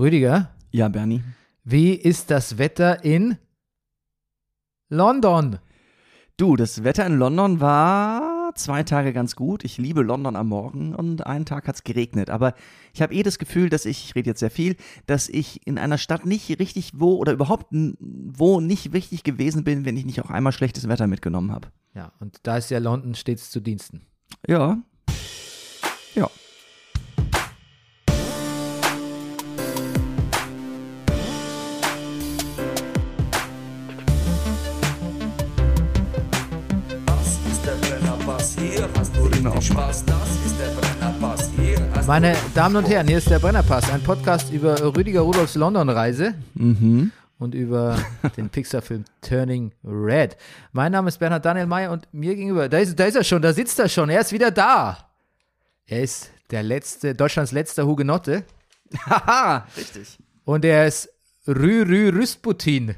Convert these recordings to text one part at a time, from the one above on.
Rüdiger, Ja, Bernie. wie ist das Wetter in London? Du, das Wetter in London war zwei Tage ganz gut. Ich liebe London am Morgen und einen Tag hat es geregnet. Aber ich habe eh das Gefühl, dass ich, ich rede jetzt sehr viel, dass ich in einer Stadt nicht richtig wo oder überhaupt wo nicht richtig gewesen bin, wenn ich nicht auch einmal schlechtes Wetter mitgenommen habe. Ja, und da ist ja London stets zu Diensten. Ja. Ja. Hast Meine Damen und Herren, hier ist der Brennerpass, ein Podcast über Rüdiger Rudolfs London-Reise Mhm. und über den Pixar-Film Turning Red. Mein Name ist Bernhard Daniel Mayer und mir gegenüber, da ist, da ist er schon, da sitzt er schon, er ist wieder da. Er ist der letzte, Deutschlands letzter Hugenotte Haha, richtig. und er ist Rü Rü Rüsputin.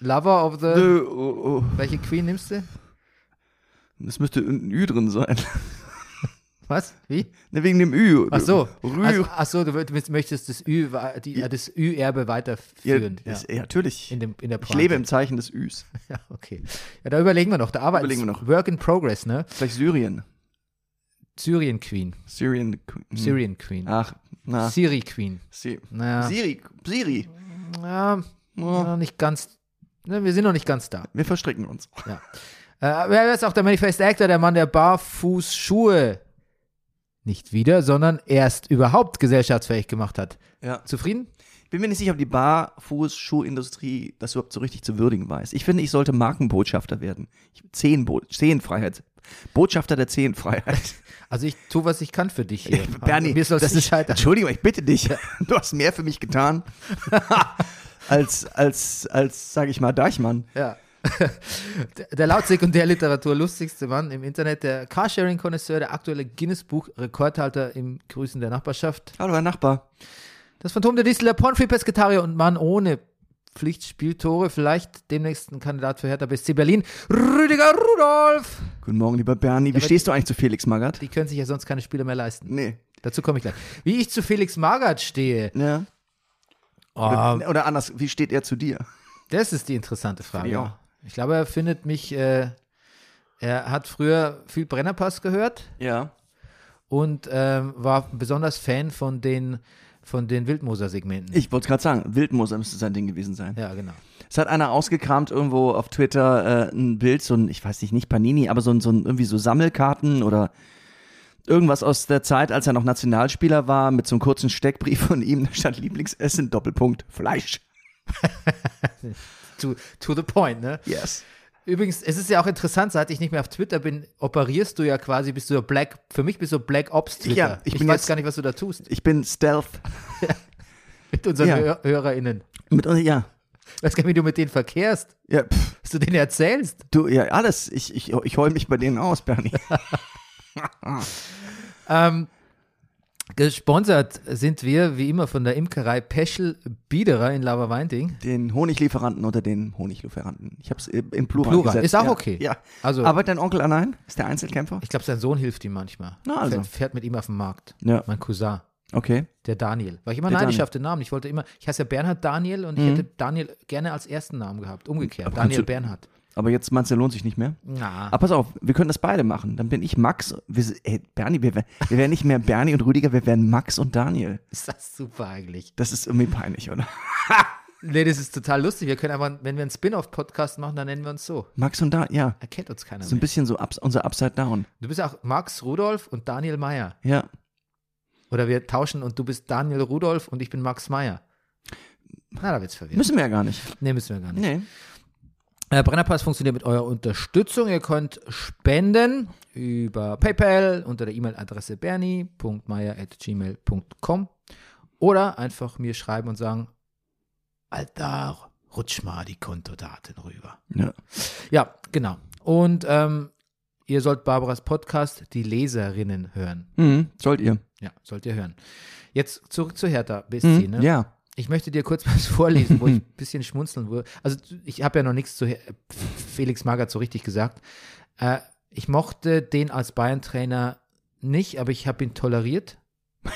Lover of the. Äh, oh, oh. Welche Queen nimmst du? Es müsste ein Ü drin sein. Was? Wie? Ne, wegen dem Ü. Ach so. Rü. Also, ach so, du möchtest das Ü, die, Ja. das Ü-Erbe ja, weiterführen. Ja, das, ja, natürlich. In, dem, in der ich lebe im Zeichen des Üs. Ja, okay. Ja, da überlegen wir noch. Da arbeiten wir noch. Work in Progress, ne? Vielleicht Syrien. Syrien Queen. Syrian. hm. Syrian Queen. Ach, na. Siri Queen. Si Naja, Siri. Siri. ja, Oh, noch nicht ganz. Ne, wir sind noch nicht ganz da. wir verstricken uns. Äh, wer ist auch der Manifest Actor, der Mann, der Barfußschuhe nicht wieder, sondern erst überhaupt gesellschaftsfähig gemacht hat. Ja. Zufrieden? Bin mir nicht sicher, ob die Barfußschuhindustrie das überhaupt so richtig zu würdigen weiß. Ich finde, ich sollte Markenbotschafter werden. Ich, Zehenbo Zehenfreiheit. Botschafter der Zehenfreiheit. Also ich tue, was ich kann für dich hier. Bernie, Mir das ist, scheitern. Entschuldigung, ich bitte dich. Du hast mehr für mich getan. als, als, als, sag ich mal, Deichmann. Ja. Der- laut Sekundärliteratur lustigste Mann im Internet, der Carsharing-Konnoisseur, der aktuelle Guinness-Buch-Rekordhalter im Grüßen der Nachbarschaft, Hallo, Herr Nachbar. das Phantom der Distel, der Pornfree-Pesketarier und Mann ohne Pflichtspieltore, vielleicht demnächst ein Kandidat für Hertha BSC Berlin, Rüdiger Rudolf. Guten Morgen, lieber Bernie. Wie aber- stehst du eigentlich zu Felix Magath? Die können sich ja sonst keine Spieler mehr leisten. Nee. Dazu komme ich gleich. Wie ich zu Felix Magath stehe, Ja. oh, Oder, oder anders, wie steht er zu dir? das ist die interessante Frage. Finde ich glaube, er findet mich, äh, er hat früher viel Brennerpass gehört. Ja. und ähm, war besonders Fan von den, von den Wildmoser-Segmenten. Ich wollte gerade sagen, Wildmoser müsste sein Ding gewesen sein. Ja, genau. Es hat einer ausgekramt irgendwo auf Twitter äh, ein Bild, so ein, ich weiß nicht, nicht Panini, aber so ein, so ein irgendwie so Sammelkarten oder irgendwas aus der Zeit, als er noch Nationalspieler war, mit so einem kurzen Steckbrief von ihm, da stand Lieblingsessen, Doppelpunkt, Fleisch. To, to the point, ne? Yes. Übrigens, es ist ja auch interessant, seit ich nicht mehr auf Twitter bin, operierst du ja quasi, bist du ja Black, für mich bist du Black Ops Twitter. Ja, ich ich bin weiß jetzt- gar nicht, was du da tust Ich bin Stealth. mit unseren Ja. Hör HörerInnen. Mit, ja, Ich weiß gar nicht, wie du mit denen verkehrst, ja, pff, was du denen erzählst. du, ja, alles. Ich, ich, ich heul mich bei denen aus, Bernie. Ähm, gesponsert sind wir, wie immer, von der Imkerei Peschel Biederer in Laberweinting. Den Honiglieferanten oder den Honiglieferanten. Ich habe es in Plural, Plural, gesetzt. ist auch ja. okay. Ja. Also, Arbeitet dein Onkel allein? Ist der Einzelkämpfer? ich glaube, sein Sohn hilft ihm manchmal. Na, also. Fährt, fährt mit ihm auf den Markt. Ja. Mein Cousin. Okay. Der Daniel. War ich immer Der neidisch Daniel. auf den Namen. Ich wollte immer, ich heiße ja Bernhard Daniel und ich Mhm. hätte Daniel gerne als ersten Namen gehabt. Umgekehrt. Aber Daniel Bernhard. Aber jetzt meinst du, lohnt sich nicht mehr? Na. Aber pass auf, wir können das beide machen. Dann bin ich Max. Wir, ey, Bernie, wir, wir wären nicht mehr Bernie und Rüdiger, wir wären Max und Daniel. Ist das super eigentlich. Das ist irgendwie peinlich, oder? Nee, das ist total lustig. Wir können einfach, wenn wir einen Spin-off-Podcast machen, dann nennen wir uns so. Max und Daniel, ja. Erkennt uns keiner So ein mehr. bisschen so ups, unser Upside Down. Du bist auch Max Rudolf und Daniel Meyer. Ja. Oder wir tauschen und du bist Daniel Rudolf und ich bin Max Meyer. Na, da wird's verwirrt. Müssen wir ja gar nicht. nee, müssen wir gar nicht. Nee. Äh, Brennerpass funktioniert mit eurer Unterstützung. Ihr könnt spenden über PayPal unter der E-Mail-Adresse bernie.meier.gmail.com oder einfach mir schreiben und sagen, Alter, rutsch mal die Kontodaten rüber. Ja. Ja, genau. Und ähm, ihr sollt Barbaras Podcast Die Leserinnen hören. Mhm, sollt ihr. Ja, sollt ihr hören. Jetzt zurück zu Hertha BSC. Mhm, Ne? Ja. Ich möchte dir kurz was vorlesen, wo ich ein bisschen schmunzeln würde. Also ich habe ja noch nichts zu Felix Magath so richtig gesagt. Äh, ich mochte den als Bayern-Trainer nicht, aber ich habe ihn toleriert.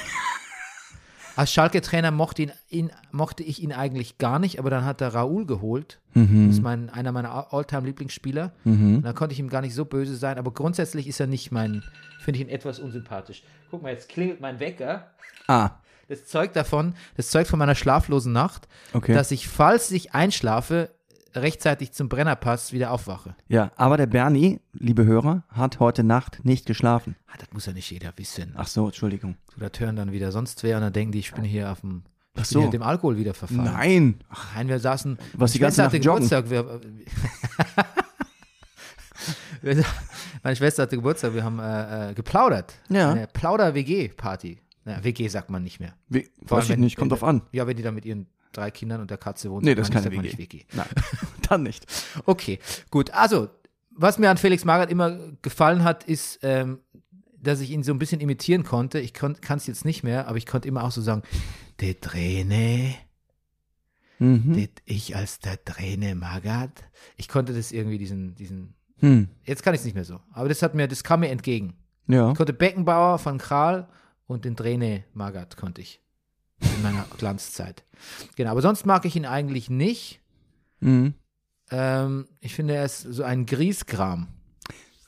Als Schalke-Trainer mochte, ihn, ihn, mochte ich ihn eigentlich gar nicht, aber dann hat er Raoul geholt. Mhm. Das ist mein, einer meiner Alltime-Lieblingsspieler. Und da konnte ich ihm gar nicht so böse sein, aber grundsätzlich ist er nicht mein, finde ich ihn etwas unsympathisch. Guck mal, jetzt klingelt mein Wecker. Ah, Das zeugt davon, das zeugt von meiner schlaflosen Nacht, Okay. dass ich, falls ich einschlafe, rechtzeitig zum Brennerpass wieder aufwache. ja. Aber der Bernie, liebe Hörer, hat heute Nacht nicht geschlafen. Ah, das muss ja nicht jeder wissen. Ach so, Entschuldigung. So, das hören dann wieder sonst wer und dann denken die, ich bin hier auf dem, ich Ach bin so. hier dem Alkohol wieder verfallen. Nein. Nein, wir saßen. Was die ganze Schwester hatte Nacht joggen? Geburtstag. Wir, wir, meine Schwester hatte Geburtstag. Wir haben äh, äh, geplaudert. Ja. Eine Plauder-WG-Party. Ja, WG sagt man nicht mehr. Wie, Vor allem, weiß ich wenn- nicht, kommt drauf an. Ja, wenn die da mit ihren drei Kindern und der Katze wohnt. Nee, sagt das ist man keine WG. nicht WG. Nein, dann nicht. Okay, gut. Also, was mir an Felix Magath immer gefallen hat, ist, ähm, dass ich ihn so ein bisschen imitieren konnte. Ich kann es jetzt nicht mehr, aber ich konnte immer auch so sagen, der Träne, Mhm. der, ich als der Träne Magath. Ich konnte das irgendwie, diesen, diesen, Hm. jetzt kann ich es nicht mehr so. Aber das hat mir, das kam mir entgegen. Ja. Ich konnte Beckenbauer von Kral und den Träne Magath konnte ich. In meiner Glanzzeit. Genau, aber sonst mag ich ihn eigentlich nicht. Mhm. Ähm, ich finde, er ist so ein Griesgram.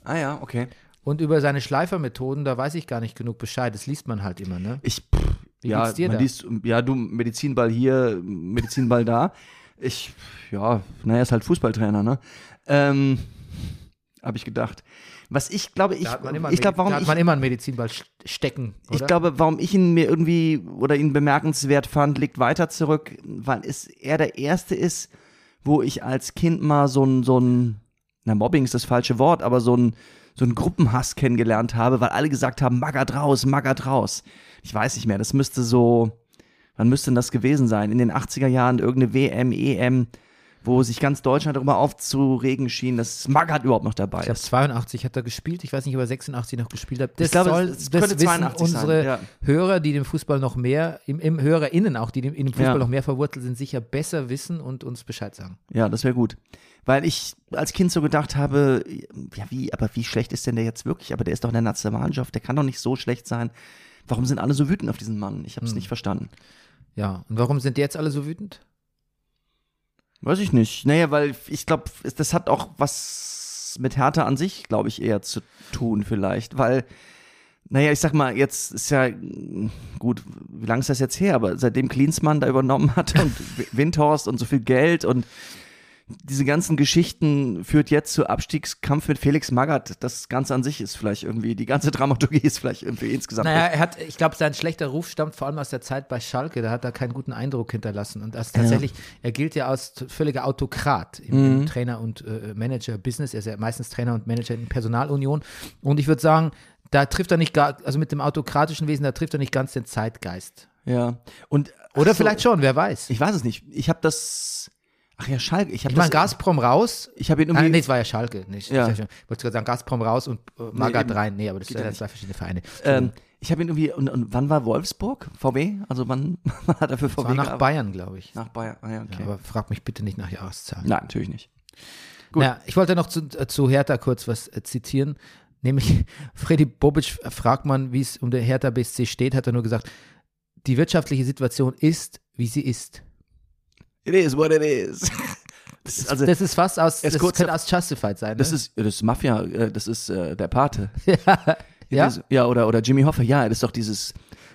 Ah ja, okay. Und über seine Schleifermethoden, da weiß ich gar nicht genug Bescheid. Das liest man halt immer, ne? Ich, pff, Wie ja, geht's dir man da? liest, ja, du Medizinball hier, Medizinball da. Ich, ja, naja, ist halt Fußballtrainer, ne? Ähm, habe ich gedacht. Was ich glaube, ich, Da hat ich glaube, da warum hat ich, man immer einen Medizinball st- stecken. Oder? ich glaube, warum ich ihn mir irgendwie oder ihn bemerkenswert fand, liegt weiter zurück, weil es er der erste ist, wo ich als Kind mal so ein, so ein, na, Mobbing ist das falsche Wort, aber so ein, so ein Gruppenhass kennengelernt habe, weil alle gesagt haben, Maggert raus, Maggert raus. Ich weiß nicht mehr, das müsste so, wann müsste denn das gewesen sein? In den 80er Jahren irgendeine WM, EM, wo sich ganz Deutschland darüber aufzuregen schien, dass Maggert überhaupt noch dabei ich glaube, ist. 82 hat er gespielt. Ich weiß nicht, ob er 86 noch gespielt hat. Das Ich glaube, soll, es- das könnte wissen 82 sein, unsere ja. Hörer, die dem Fußball noch mehr, im, im HörerInnen auch, die dem, in dem Fußball Ja. noch mehr verwurzelt sind, sicher besser wissen und uns Bescheid sagen. Ja, das wäre gut. Weil ich als Kind so gedacht habe, ja, wie, aber wie schlecht ist denn der jetzt wirklich? Aber der ist doch in der Nationalmannschaft, der kann doch nicht so schlecht sein. Warum sind alle so wütend auf diesen Mann? Ich habe es Hm. nicht verstanden. Ja, und warum sind die jetzt alle so wütend? Weiß ich nicht. Naja, weil ich glaube, das hat auch was mit Hertha an sich, glaube ich, eher zu tun vielleicht. Weil, naja, ich sag mal, jetzt ist ja, gut, wie lange ist das jetzt her? Aber seitdem Klinsmann da übernommen hat und Windhorst und so viel Geld und diese ganzen Geschichten führt jetzt zu Abstiegskampf mit Felix Magath. Das Ganze an sich ist vielleicht irgendwie, die ganze Dramaturgie ist vielleicht irgendwie insgesamt. Naja, er hat, ich glaube, sein schlechter Ruf stammt vor allem aus der Zeit bei Schalke. Da hat er keinen guten Eindruck hinterlassen. Und das tatsächlich, er gilt ja als völliger Autokrat im, Mhm. Trainer- und äh, Manager-Business. Er ist ja meistens Trainer und Manager in Personalunion. Und ich würde sagen, da trifft er nicht gar, also mit dem autokratischen Wesen, da trifft er nicht ganz den Zeitgeist. ja. Und, Oder so, vielleicht schon, wer weiß. Ich weiß es nicht. Ich habe das, ach ja, Schalke. Ich habe Ich meine, das, Gazprom raus. ich habe ihn Ah, irgendwie, nee, es war ja Schalke. Nicht, Ja. Ich wollte gerade sagen, Gazprom raus und äh, Magath eben. rein. Nee, aber das sind ja zwei verschiedene Vereine. Ähm, ich habe ihn irgendwie, und, und wann war Wolfsburg? VW? Also wann, wann hat er für das VW war nach gearbeitet? Bayern, glaube ich. Nach Bayern, ah, ja, okay. Ja, aber frag mich bitte nicht nach Jahreszahlen. Nein, natürlich nicht. Gut. Ja, ich wollte noch zu, äh, zu Hertha kurz was äh, zitieren. Nämlich, Freddy Bobic äh, fragt man, wie es um der Hertha BSC steht, hat er nur gesagt, die wirtschaftliche Situation ist, wie sie ist. It is what it is. Das ist, also, Das ist fast aus, das kurz- könnte aus Justified sein. Ne? das ist, das ist Mafia, äh, das ist äh, der Pate. ja, ja? Das- ja, oder, oder Jimmy Hoffa, ja, das ist doch dieses,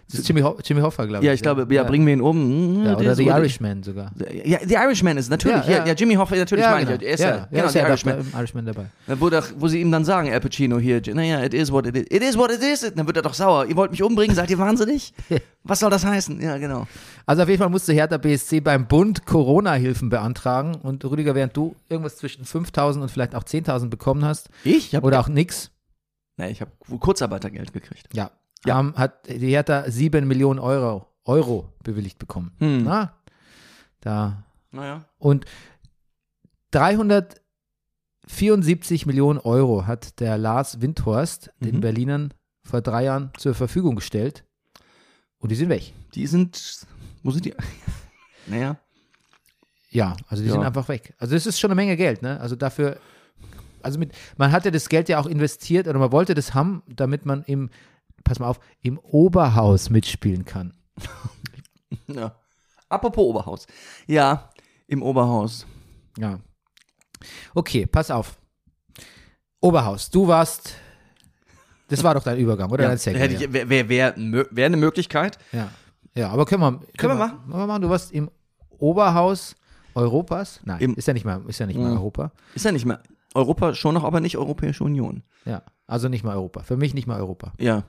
das ist Jimmy, Ho Jimmy Hoffa, glaube ich. ja, ich glaube, ja, bringen wir ihn um. ja, It oder The Irishman sogar. Ja, The Irishman ist natürlich, Ja, ja, ja. ja, Jimmy Hoffa, natürlich meine genau. ich, er ist ja, ja, ja, genau, ist The ja Irishman. Irishman. Irishman dabei. Wo, doch, wo sie ihm dann sagen, Al Pacino hier, naja, it is what it is. It is what it is. Dann wird er doch sauer. Ihr wollt mich umbringen, seid ihr wahnsinnig? Was soll das heißen? Ja, genau. Also auf jeden Fall musste Hertha BSC beim Bund Corona-Hilfen beantragen und Rüdiger, während du irgendwas zwischen 5.000 und vielleicht auch 10.000 bekommen hast Ich? oder auch nix, Nee, ich habe Kurzarbeitergeld gekriegt. Ja. Ja. Ähm, hat die Hertha 7 Millionen Euro, Euro bewilligt bekommen. Hm. Na, da. Naja. Und 374 Millionen Euro hat der Lars Windhorst den Mhm. Berlinern vor drei Jahren zur Verfügung gestellt. Und die sind weg. Die sind, wo sind die? naja. Ja, also die Ja. sind einfach weg. Also das ist schon eine Menge Geld, ne? Also dafür, also mit, man hatte das Geld ja auch investiert oder man wollte das haben, damit man im, pass mal auf, im Oberhaus mitspielen kann. Ja. Apropos Oberhaus. Ja, im Oberhaus. Ja. Okay, pass auf. Oberhaus, du warst. Das war doch dein Übergang, oder? Ja, ich, wäre wär, wär, eine Möglichkeit. ja. ja, aber können wir. Können wir machen. Können wir machen. Du warst im Oberhaus Europas. Nein, Im- ist ja nicht mal, ist ja nicht mal Mhm. Europa. Ist ja nicht mehr. Europa schon noch, aber nicht Europäische Union. Ja, also nicht mal Europa. Für mich nicht mal Europa. Ja.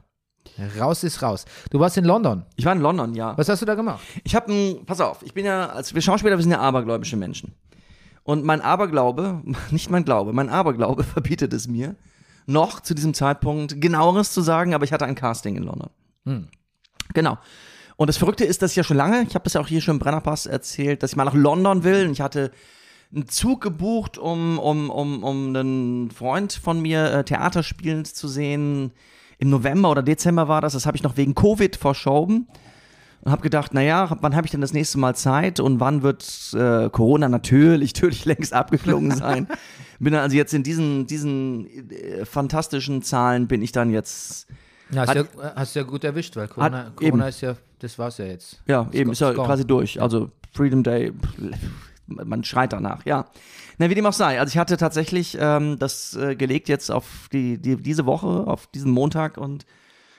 Raus ist raus. Du warst in London. Ich war in London, ja. Was hast du da gemacht? Ich habe ein, pass auf, ich bin ja, als wir Schauspieler, wir sind ja abergläubische Menschen. Und mein Aberglaube, nicht mein Glaube, mein Aberglaube verbietet es mir, noch zu diesem Zeitpunkt genaueres zu sagen, aber ich hatte ein Casting in London. Hm. Genau. Und das Verrückte ist, dass ich ja schon lange, ich habe das ja auch hier schon im Brennerpass erzählt, dass ich mal nach London will. Und ich hatte einen Zug gebucht, um, um, um, um einen Freund von mir äh, Theater spielen zu sehen. Im November oder Dezember war das. Das habe ich noch wegen Covid verschoben. Und habe gedacht, naja, wann habe ich denn das nächste Mal Zeit und wann wird äh, Corona natürlich, natürlich längst abgeflogen sein. bin dann also jetzt in diesen, diesen äh, fantastischen Zahlen bin ich dann jetzt Ja, hast, Hat- ja, hast ja gut erwischt, weil Corona, eben. Corona ist ja, das war's ja jetzt. Ja, eben, ist ja quasi durch. Also Freedom Day, man schreit danach, ja. Na, wie dem auch sei. Also ich hatte tatsächlich ähm, das äh, gelegt jetzt auf die, die, diese Woche, auf diesen Montag und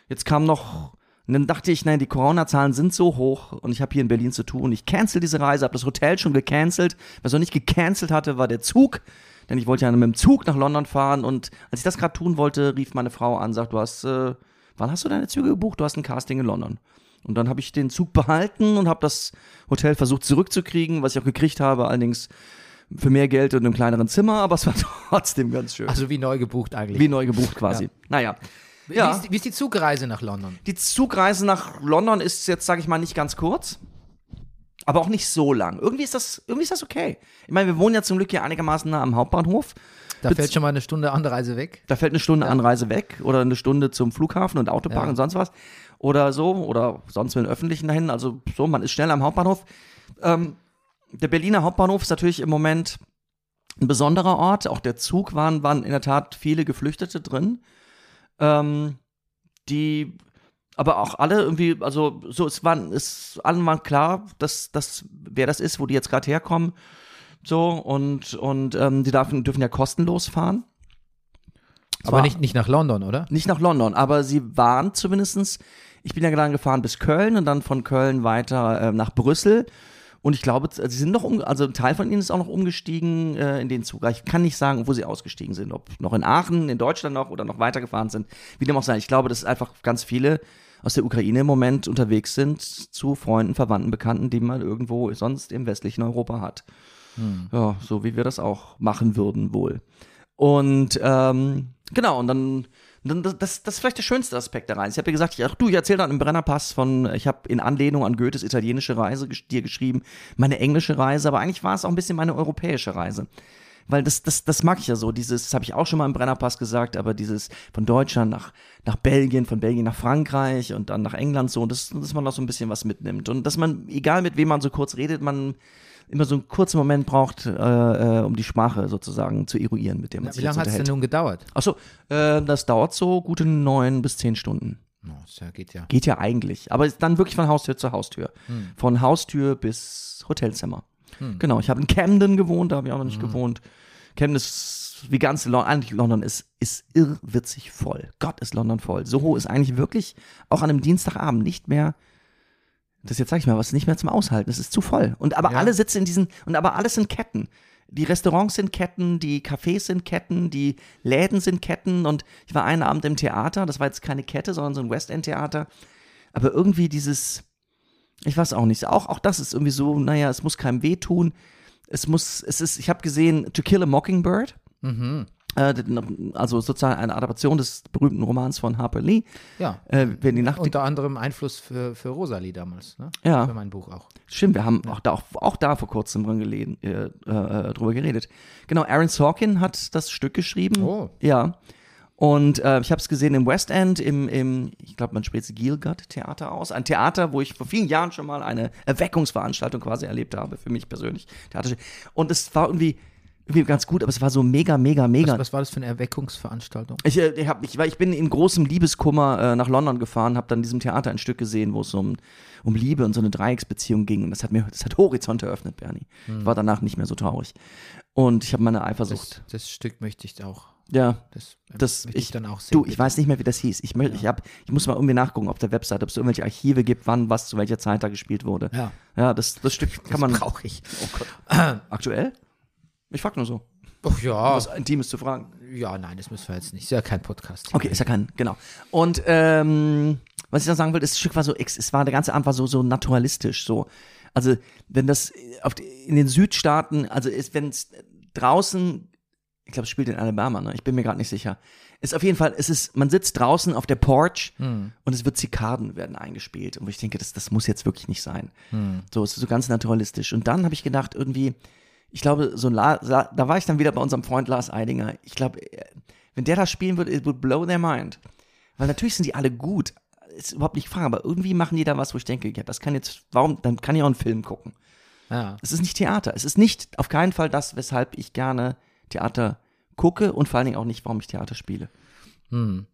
jetzt kam noch, und dann dachte ich, nein, die Corona-Zahlen sind so hoch und ich habe hier in Berlin zu tun. Ich cancel diese Reise, habe das Hotel schon gecancelt. Was noch nicht gecancelt hatte, war der Zug. Denn ich wollte ja mit dem Zug nach London fahren und als ich das gerade tun wollte, rief meine Frau an, sagt, du hast, äh, wann hast du deine Züge gebucht? Du hast ein Casting in London. Und dann habe ich den Zug behalten und habe das Hotel versucht zurückzukriegen, was ich auch gekriegt habe, allerdings für mehr Geld und einem kleineren Zimmer, aber es war trotzdem ganz schön. Also wie neu gebucht eigentlich. Wie neu gebucht quasi. Ja. Naja. Wie, Ja. ist, die- wie ist die Zugreise nach London? Die Zugreise nach London ist jetzt, sage ich mal, nicht ganz kurz. Aber auch nicht so lang. Irgendwie ist das, irgendwie ist das okay. Ich meine, wir wohnen ja zum Glück hier einigermaßen nah am Hauptbahnhof. Da Bez- fällt schon mal eine Stunde Anreise weg. Da fällt eine Stunde Anreise weg oder eine Stunde zum Flughafen und Autopark Ja. und sonst was. Oder so. Oder sonst mit den Öffentlichen dahin. Also so, man ist schnell am Hauptbahnhof. Ähm, der Berliner Hauptbahnhof ist natürlich im Moment ein besonderer Ort. Auch der Zug waren, waren in der Tat viele Geflüchtete drin. Ähm, die aber auch alle irgendwie, also so, es waren, es allen war klar, dass, dass wer das ist, wo die jetzt gerade herkommen. So, und, und ähm, die dürfen, dürfen ja kostenlos fahren. Aber Zwar- nicht, nicht nach London, oder? nicht nach London, aber sie waren zumindestens. ich bin ja dann gefahren bis Köln und dann von Köln weiter äh, nach Brüssel. Und ich glaube, sie sind noch, um, also ein Teil von ihnen ist auch noch umgestiegen äh, in den Zug. Ich kann nicht sagen, wo sie ausgestiegen sind. Ob noch in Aachen, in Deutschland noch oder noch weitergefahren sind. Wie dem auch sei. Ich glaube, dass einfach ganz viele aus der Ukraine im Moment unterwegs sind zu Freunden, Verwandten, Bekannten, die man irgendwo sonst im westlichen Europa hat. Ja, so wie wir das auch machen würden wohl. Und ähm, genau, und dann, dann das, das, das ist vielleicht der schönste Aspekt der Reise. Ich habe dir gesagt, ich, ach du, ich erzähle dann im Brennerpass von, ich habe in Anlehnung an Goethes italienische Reise dir geschrieben, meine englische Reise, aber eigentlich war es auch ein bisschen meine europäische Reise. Weil das, das, das mag ich ja so, dieses, das habe ich auch schon mal im Brennerpass gesagt, aber dieses von Deutschland nach, nach Belgien, von Belgien nach Frankreich und dann nach England so, und das, dass man noch so ein bisschen was mitnimmt. Und dass man, egal mit wem man so kurz redet, man immer so einen kurzen Moment braucht, äh, äh, um die Sprache sozusagen zu eruieren, mit dem man Ja, sich wie lange hat es denn nun gedauert? Achso, äh, das dauert so gute neun bis zehn Stunden. Das ja- geht ja. Geht ja eigentlich. Aber ist dann wirklich von Haustür zu Haustür. Von Haustür bis Hotelzimmer. Genau, ich habe in Camden gewohnt, da habe ich auch noch nicht gewohnt. Camden ist, wie ganz London, eigentlich London ist, ist irrwitzig voll. Gott ist London voll. Soho ist eigentlich wirklich auch an einem Dienstagabend nicht mehr, das jetzt sag ich mal, was nicht mehr zum Aushalten. Es ist zu voll. Und aber Ja. alle sitzen in diesen, und aber alles sind Ketten. Die Restaurants sind Ketten, die Cafés sind Ketten, die Läden sind Ketten und ich war einen Abend im Theater, das war jetzt keine Kette, sondern so ein West End Theater. Aber irgendwie dieses, ich weiß auch nicht, auch, auch das ist irgendwie so, naja, es muss keinem wehtun. Es muss, es ist, ich habe gesehen, To Kill a Mockingbird. Mhm. Äh, also sozusagen eine Adaption des berühmten Romans von Harper Lee. Ja. Äh, wenn die Nacht Unter anderem Einfluss für, für Rosalie damals, ne? Ja. Für mein Buch auch. Stimmt, wir haben auch, da, auch, auch da vor kurzem dran gelesen, äh, äh, drüber geredet. Genau, Aaron Sorkin hat das Stück geschrieben. Oh. Ja. Und äh, ich habe es gesehen im West End, im, im ich glaube, man spricht es Gielgud Theater aus. Ein Theater, wo ich vor vielen Jahren schon mal eine Erweckungsveranstaltung quasi erlebt habe, für mich persönlich. Und es war irgendwie, irgendwie ganz gut, aber es war so mega, mega, mega. Was, was war das für eine Erweckungsveranstaltung? Ich, äh, ich, hab, ich, ich bin in großem Liebeskummer äh, nach London gefahren, habe dann in diesem Theater ein Stück gesehen, wo es um, um Liebe und so eine Dreiecksbeziehung ging. Und das hat mir das hat Horizont eröffnet, Bernie. Ich war danach nicht mehr so traurig. Und ich habe meine Eifersucht. Das, das Stück möchte ich auch. ja, Das, Das- möchte ich- ich dann auch sehen. du, ich weiß nicht mehr, wie das hieß. Ich, mö- ich, hab, ich muss mal irgendwie nachgucken auf der Website, ob es irgendwelche Archive gibt, wann was zu welcher Zeit da gespielt wurde. Ja, Ja, das, das Stück kann man. brauche ich. Oh Gott. Aktuell? Ich frag nur so. Ach ja. Was Intimes zu fragen. Ja, nein, das müssen wir jetzt nicht. Ist ja kein Podcast. Okay, ist ja kein, genau. Und ähm, was ich noch sagen will, das Stück war so, es war der ganze Abend war so so naturalistisch, so. Also wenn das auf in den Südstaaten, also wenn es draußen, ich glaube, es spielt in Alabama, ne? Ich bin mir gerade nicht sicher. Ist auf jeden Fall, es ist, man sitzt draußen auf der Porch und es wird Zikaden werden eingespielt. Und wo ich denke, das, das muss jetzt wirklich nicht sein. So, es ist so ganz naturalistisch. Und dann habe ich gedacht, irgendwie, ich glaube, so ein La, da war ich dann wieder bei unserem Freund Lars Eidinger. Ich glaube, äh, wenn der das spielen würde, it would blow their mind. Weil natürlich sind die alle gut. Ist überhaupt nicht Frage, aber irgendwie machen die da was, wo ich denke, ja, das kann jetzt, warum, dann kann ich auch einen Film gucken. Ja. Es ist nicht Theater. Es ist nicht auf keinen Fall das, weshalb ich gerne Theater gucke und vor allen Dingen auch nicht, warum ich Theater spiele. Hm.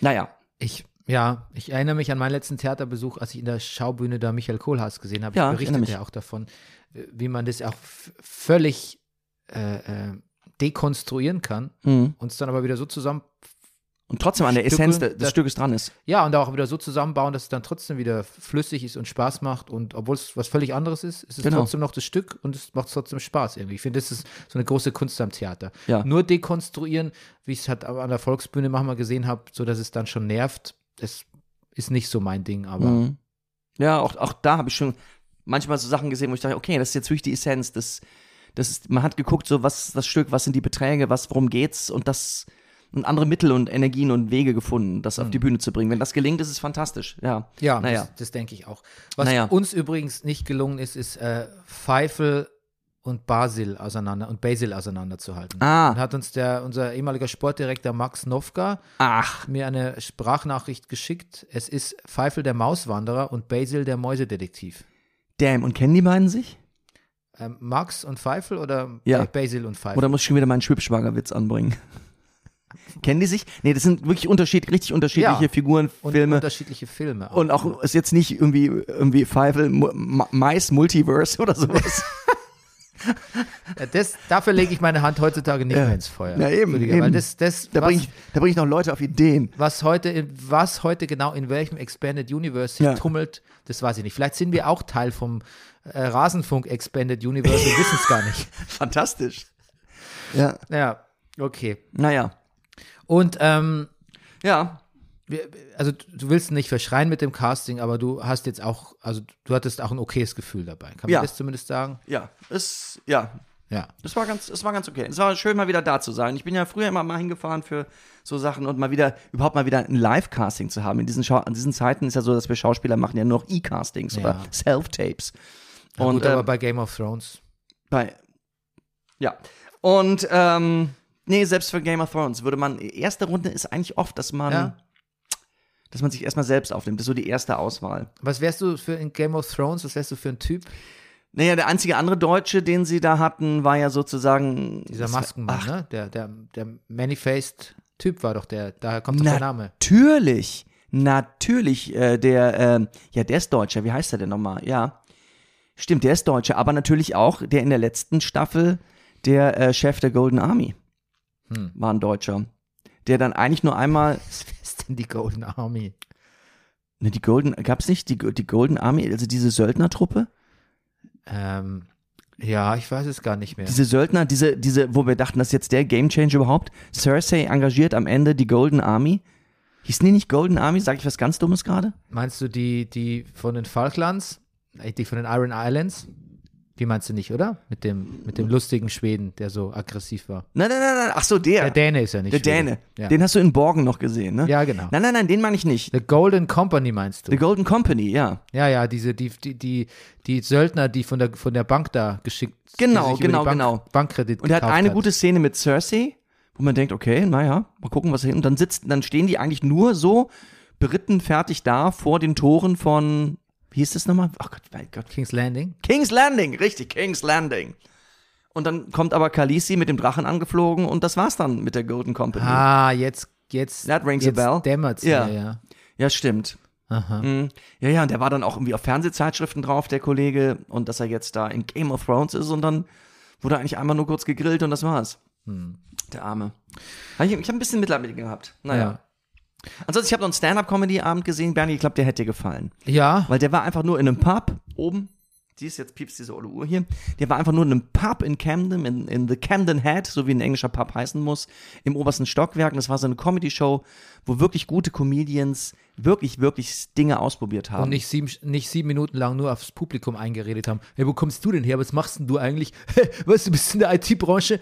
Naja, Ich, ja, ich erinnere mich an meinen letzten Theaterbesuch, als ich in der Schaubühne da Michael Kohlhaas gesehen habe. Ja, ich berichtete ja auch davon, wie man das auch völlig äh, äh, dekonstruieren kann mhm. und es dann aber wieder so zusammen, und trotzdem an der Stücke, Essenz de- des das- Stückes dran ist. ja, und auch wieder so zusammenbauen, dass es dann trotzdem wieder flüssig ist und Spaß macht und obwohl es was völlig anderes ist, ist es Genau. trotzdem noch das Stück und es macht trotzdem Spaß irgendwie. Ich finde, das ist so eine große Kunst am Theater. Ja. Nur dekonstruieren, wie ich es halt aber an der Volksbühne manchmal gesehen habe, so dass es dann schon nervt, das ist nicht so mein Ding, aber Mhm. Ja, auch, auch da habe ich schon manchmal so Sachen gesehen, wo ich dachte, okay, das ist jetzt wirklich die Essenz. Das, das ist, man hat geguckt, so was ist das Stück, was sind die Beträge, was, worum geht's und das und andere Mittel und Energien und Wege gefunden, das auf die Bühne zu bringen. Wenn das gelingt, ist es fantastisch. Ja. Ja, Naja. das, das denke ich auch. Was Naja. uns übrigens nicht gelungen ist, ist äh, Pfeifel und Basil auseinander und Basil auseinanderzuhalten. Ah. Und hat uns der unser ehemaliger Sportdirektor Max Nowka Ach, mir eine Sprachnachricht geschickt. Es ist Pfeifel der Mauswanderer und Basil der Mäusedetektiv. damn. Und kennen die beiden sich? Ähm, Max und Pfeifel oder Ja. Basil und Pfeifel? Oder muss ich schon wieder meinen Schwibschwagerwitz anbringen? kennen die sich? Nee, das sind wirklich unterschied, richtig unterschiedliche Ja. Figuren, und Filme. unterschiedliche Filme. Und auch ist jetzt nicht irgendwie, irgendwie Ma- Mais, Multiverse oder sowas. Ja, das, dafür lege ich meine Hand heutzutage nicht Ja. mehr ins Feuer. Ja, eben, Rüdiger, eben. das, das, Da bringe ich, da bring ich noch Leute auf Ideen. was heute, in, was heute genau in welchem Expanded Universe sich Ja. tummelt, das weiß ich nicht. Vielleicht sind wir auch Teil vom äh, Rasenfunk Expanded Universe und wissen es gar nicht. Fantastisch. Ja, Ja, okay. naja. Und ähm, Ja, also du willst nicht verschreien mit dem Casting, aber du hast jetzt auch, also du hattest auch ein okayes Gefühl dabei. Kann man Ja. das zumindest sagen? ja, es, ja, Ja. es war ganz, es war ganz okay. Es war schön, mal wieder da zu sein. Ich bin ja früher immer mal hingefahren für so Sachen und mal wieder, überhaupt mal wieder ein Live-Casting zu haben. In diesen, Schau in diesen Zeiten ist ja so, dass wir Schauspieler machen ja nur noch E-Castings Ja. oder Self-Tapes. Ja, Und gut, aber ähm, bei Game of Thrones. Bei, ja. Und, ähm, nee, selbst für Game of Thrones würde man, erste Runde ist eigentlich oft, dass man. Dass man sich erstmal selbst aufnimmt. Das ist so die erste Auswahl. Was wärst du für in Game of Thrones? Was wärst du für ein Typ? Naja, der einzige andere Deutsche, den sie da hatten, war ja sozusagen. Dieser Maskenmann, ne? Der, der, der Many-Faced Typ war doch der, daher kommt doch der Name. Natürlich. Natürlich, äh, der, ähm, ja, der ist Deutscher. Wie heißt der denn nochmal? Ja. Stimmt, der ist Deutscher, aber natürlich auch der in der letzten Staffel, der äh, Chef der Golden Army, Hm. war ein Deutscher. Der dann eigentlich nur einmal Was ist denn die Golden Army? Ne, die Golden, gab's nicht die, die Golden Army, also diese Söldnertruppe? Ähm, ja, ich weiß es gar nicht mehr. Diese Söldner, diese, diese, wo wir dachten, das ist jetzt der Gamechanger überhaupt. Cersei engagiert am Ende die Golden Army. Hießen die nicht Golden Army? Sag ich was ganz Dummes gerade? Meinst du die, die von den Falklands? Äh, Die von den Iron Islands? Die meinst du nicht, oder? Mit dem, mit dem lustigen Schweden, der so aggressiv war. Nein, nein, nein, nein. Ach so, der. Der Däne ist ja nicht der Schwede. Däne. Ja. Den hast du in Borgen noch gesehen, ne? ja, genau. Nein, nein, nein, den meine ich nicht. The Golden Company meinst du? The Golden Company, ja. ja, ja, diese, die, die, die, die Söldner, die von der, von der Bank da geschickt Genau, über genau, die Bank, genau. Bankkredit Und er hat eine gute Szene mit Cersei, wo man denkt, okay, naja, mal gucken, was er hin. Und dann sitzt, dann stehen die eigentlich nur so beritten fertig da vor den Toren von, wie hieß das nochmal? Ach Gott, mein Gott. King's Landing. King's Landing, richtig, King's Landing. Und dann kommt aber Khaleesi mit dem Drachen angeflogen und das war's dann mit der Golden Company. Ah, jetzt, jetzt, That rings a jetzt bell. dämmert's Ja. mir, ja. Ja, stimmt. Aha. Mhm. Ja, ja, und der war dann auch irgendwie auf Fernsehzeitschriften drauf, der Kollege, und dass er jetzt da in Game of Thrones ist und dann wurde eigentlich einmal nur kurz gegrillt und das war's. Der Arme. Ich, ich habe ein bisschen Mitleid mit ihm gehabt. Naja. Ja. Ansonsten, ich habe noch einen Stand-Up-Comedy-Abend gesehen, Bernie, ich glaube, der hätte dir gefallen. Ja, Weil der war einfach nur in einem Pub oben. Siehst jetzt piepst diese olle Uhr hier. Der war einfach nur in einem Pub in Camden, in, in the Camden Head, so wie ein englischer Pub heißen muss, im obersten Stockwerk. Und das war so eine Comedy-Show, wo wirklich gute Comedians wirklich, wirklich Dinge ausprobiert haben. und nicht sieben, nicht sieben Minuten lang nur aufs Publikum eingeredet haben. Hey, wo kommst du denn her? Was machst denn du eigentlich? Was, du bist in der IT-Branche?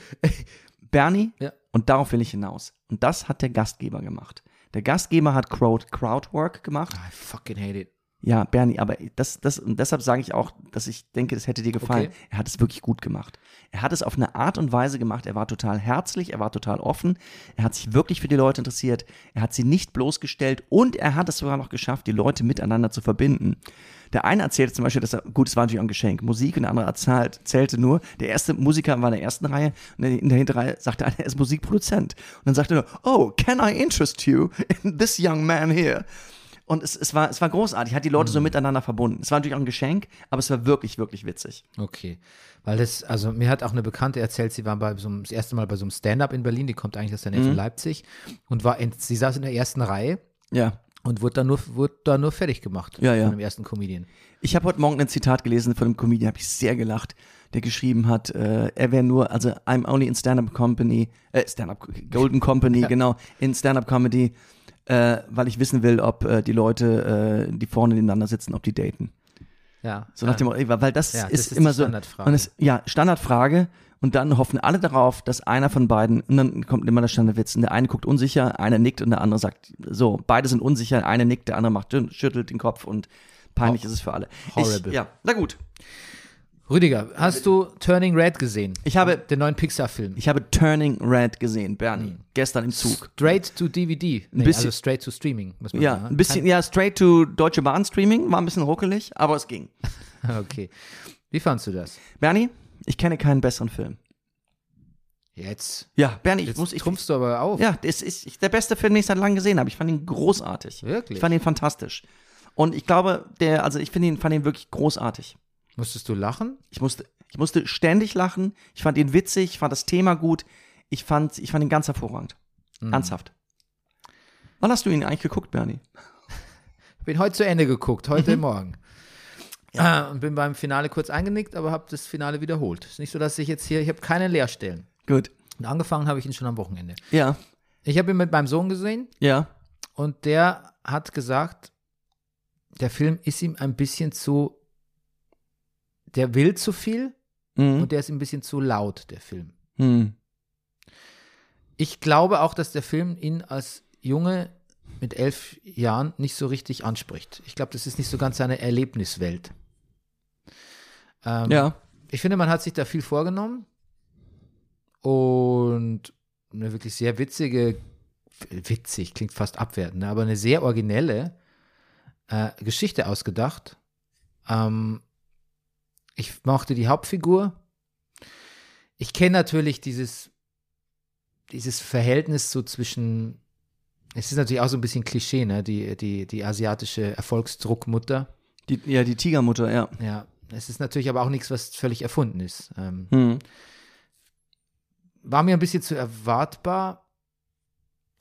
Bernie, Ja. und darauf will ich hinaus. Und das hat der Gastgeber gemacht. Der Gastgeber hat Crowd, Crowdwork gemacht. I fucking hate it. Ja, Bernie, aber das, das, und deshalb sage ich auch, dass ich denke, das hätte dir gefallen. Okay. Er hat es wirklich gut gemacht. Er hat es auf eine Art und Weise gemacht. Er war total herzlich, er war total offen. Er hat sich wirklich für die Leute interessiert. Er hat sie nicht bloßgestellt und er hat es sogar noch geschafft, die Leute miteinander zu verbinden. Der eine erzählte zum Beispiel, dass er, gut, es war natürlich auch ein Geschenk, Musik und der andere erzählt, zählte nur, der erste Musiker war in der ersten Reihe und in der Hinterreihe sagte einer, er ist Musikproduzent. Und dann sagte er, oh, can I interest you in this young man here? Und es, es, war, es war großartig, hat die Leute so miteinander verbunden. Es war natürlich auch ein Geschenk, aber es war wirklich, wirklich witzig. Okay. Weil das, also mir hat auch eine Bekannte erzählt, sie war bei so einem, das erste Mal bei so einem Stand-up in Berlin, die kommt eigentlich aus der Nähe Mhm. von Leipzig und war in, sie saß in der ersten Reihe Ja. und wurde dann nur, wurde dann nur fertig gemacht Ja, ja. von dem ersten Comedian. Ich habe heute Morgen ein Zitat gelesen von einem Comedian, habe ich sehr gelacht, der geschrieben hat, äh, er wäre nur, also I'm only in Stand-Up Company, äh, Stand-Up Golden Company, genau, in Stand-Up Comedy, äh, weil ich wissen will, ob äh, die Leute, äh, die vorne nebeneinander sitzen, ob die daten. Ja. So nach dem Motto, weil das Ja, das ist, ist immer so. Und es, ja, Standardfrage. Und dann hoffen alle darauf, dass einer von beiden, und dann kommt immer der Standardwitz, und der eine guckt unsicher, einer nickt und der andere sagt, so, beide sind unsicher, einer nickt, der andere macht, schüttelt den Kopf und peinlich ist es für alle. Horrible. Ich, ja, na gut. Rüdiger, hast du Turning Red gesehen? Ich habe, Den neuen Pixar-Film. ich habe Turning Red gesehen, Bernie, gestern im Zug. Straight to DVD. Nee, bisschen- also straight to Streaming, muss man Ja, sagen. ein bisschen, ja, straight to Deutsche Bahn Streaming, war ein bisschen ruckelig, aber es ging. Kein- Okay. Wie fandst du das? Bernie, ich kenne keinen besseren Film. Jetzt, Ja, Bernie, ich jetzt muss, ich, trumpfst du aber auf. Ja, das ist der beste Film, den ich seit langem gesehen habe. Ich fand ihn großartig. Wirklich? Ich fand ihn fantastisch. Und ich glaube, der, also ich finde ihn, fand ihn wirklich großartig. Musstest du lachen? Ich musste, ich musste ständig lachen. Ich fand ihn witzig. Ich fand das Thema gut. Ich fand, ich fand ihn ganz hervorragend. Mhm. Ernsthaft. Wann hast du ihn eigentlich geguckt, Bernie? Bin heute zu Ende geguckt, heute Mhm. Morgen. Ah, und bin beim Finale kurz eingenickt, aber habe das Finale wiederholt. Ist nicht so, dass ich jetzt hier, ich habe keine Leerstellen. Gut. Und angefangen habe ich ihn schon am Wochenende. Ja, Ich habe ihn mit meinem Sohn gesehen ja. und der hat gesagt, der Film ist ihm ein bisschen zu, der will zu viel Mhm. und der ist ein bisschen zu laut, der Film. Mhm. Ich glaube auch, dass der Film ihn als Junge mit elf Jahren nicht so richtig anspricht. Ich glaube, das ist nicht so ganz seine Erlebniswelt. Ähm, Ja. Ich finde, man hat sich da viel vorgenommen und eine wirklich sehr witzige, witzig klingt fast abwertend, ne, aber eine sehr originelle äh, Geschichte ausgedacht. Ähm, ich mochte die Hauptfigur. Ich kenne natürlich dieses, dieses Verhältnis so zwischen, es ist natürlich auch so ein bisschen Klischee, ne? die, die, die asiatische Erfolgsdruckmutter. Die, ja, die Tigermutter, ja. Ja, es ist natürlich aber auch nichts, was völlig erfunden ist. Ähm, Mhm. war mir ein bisschen zu erwartbar.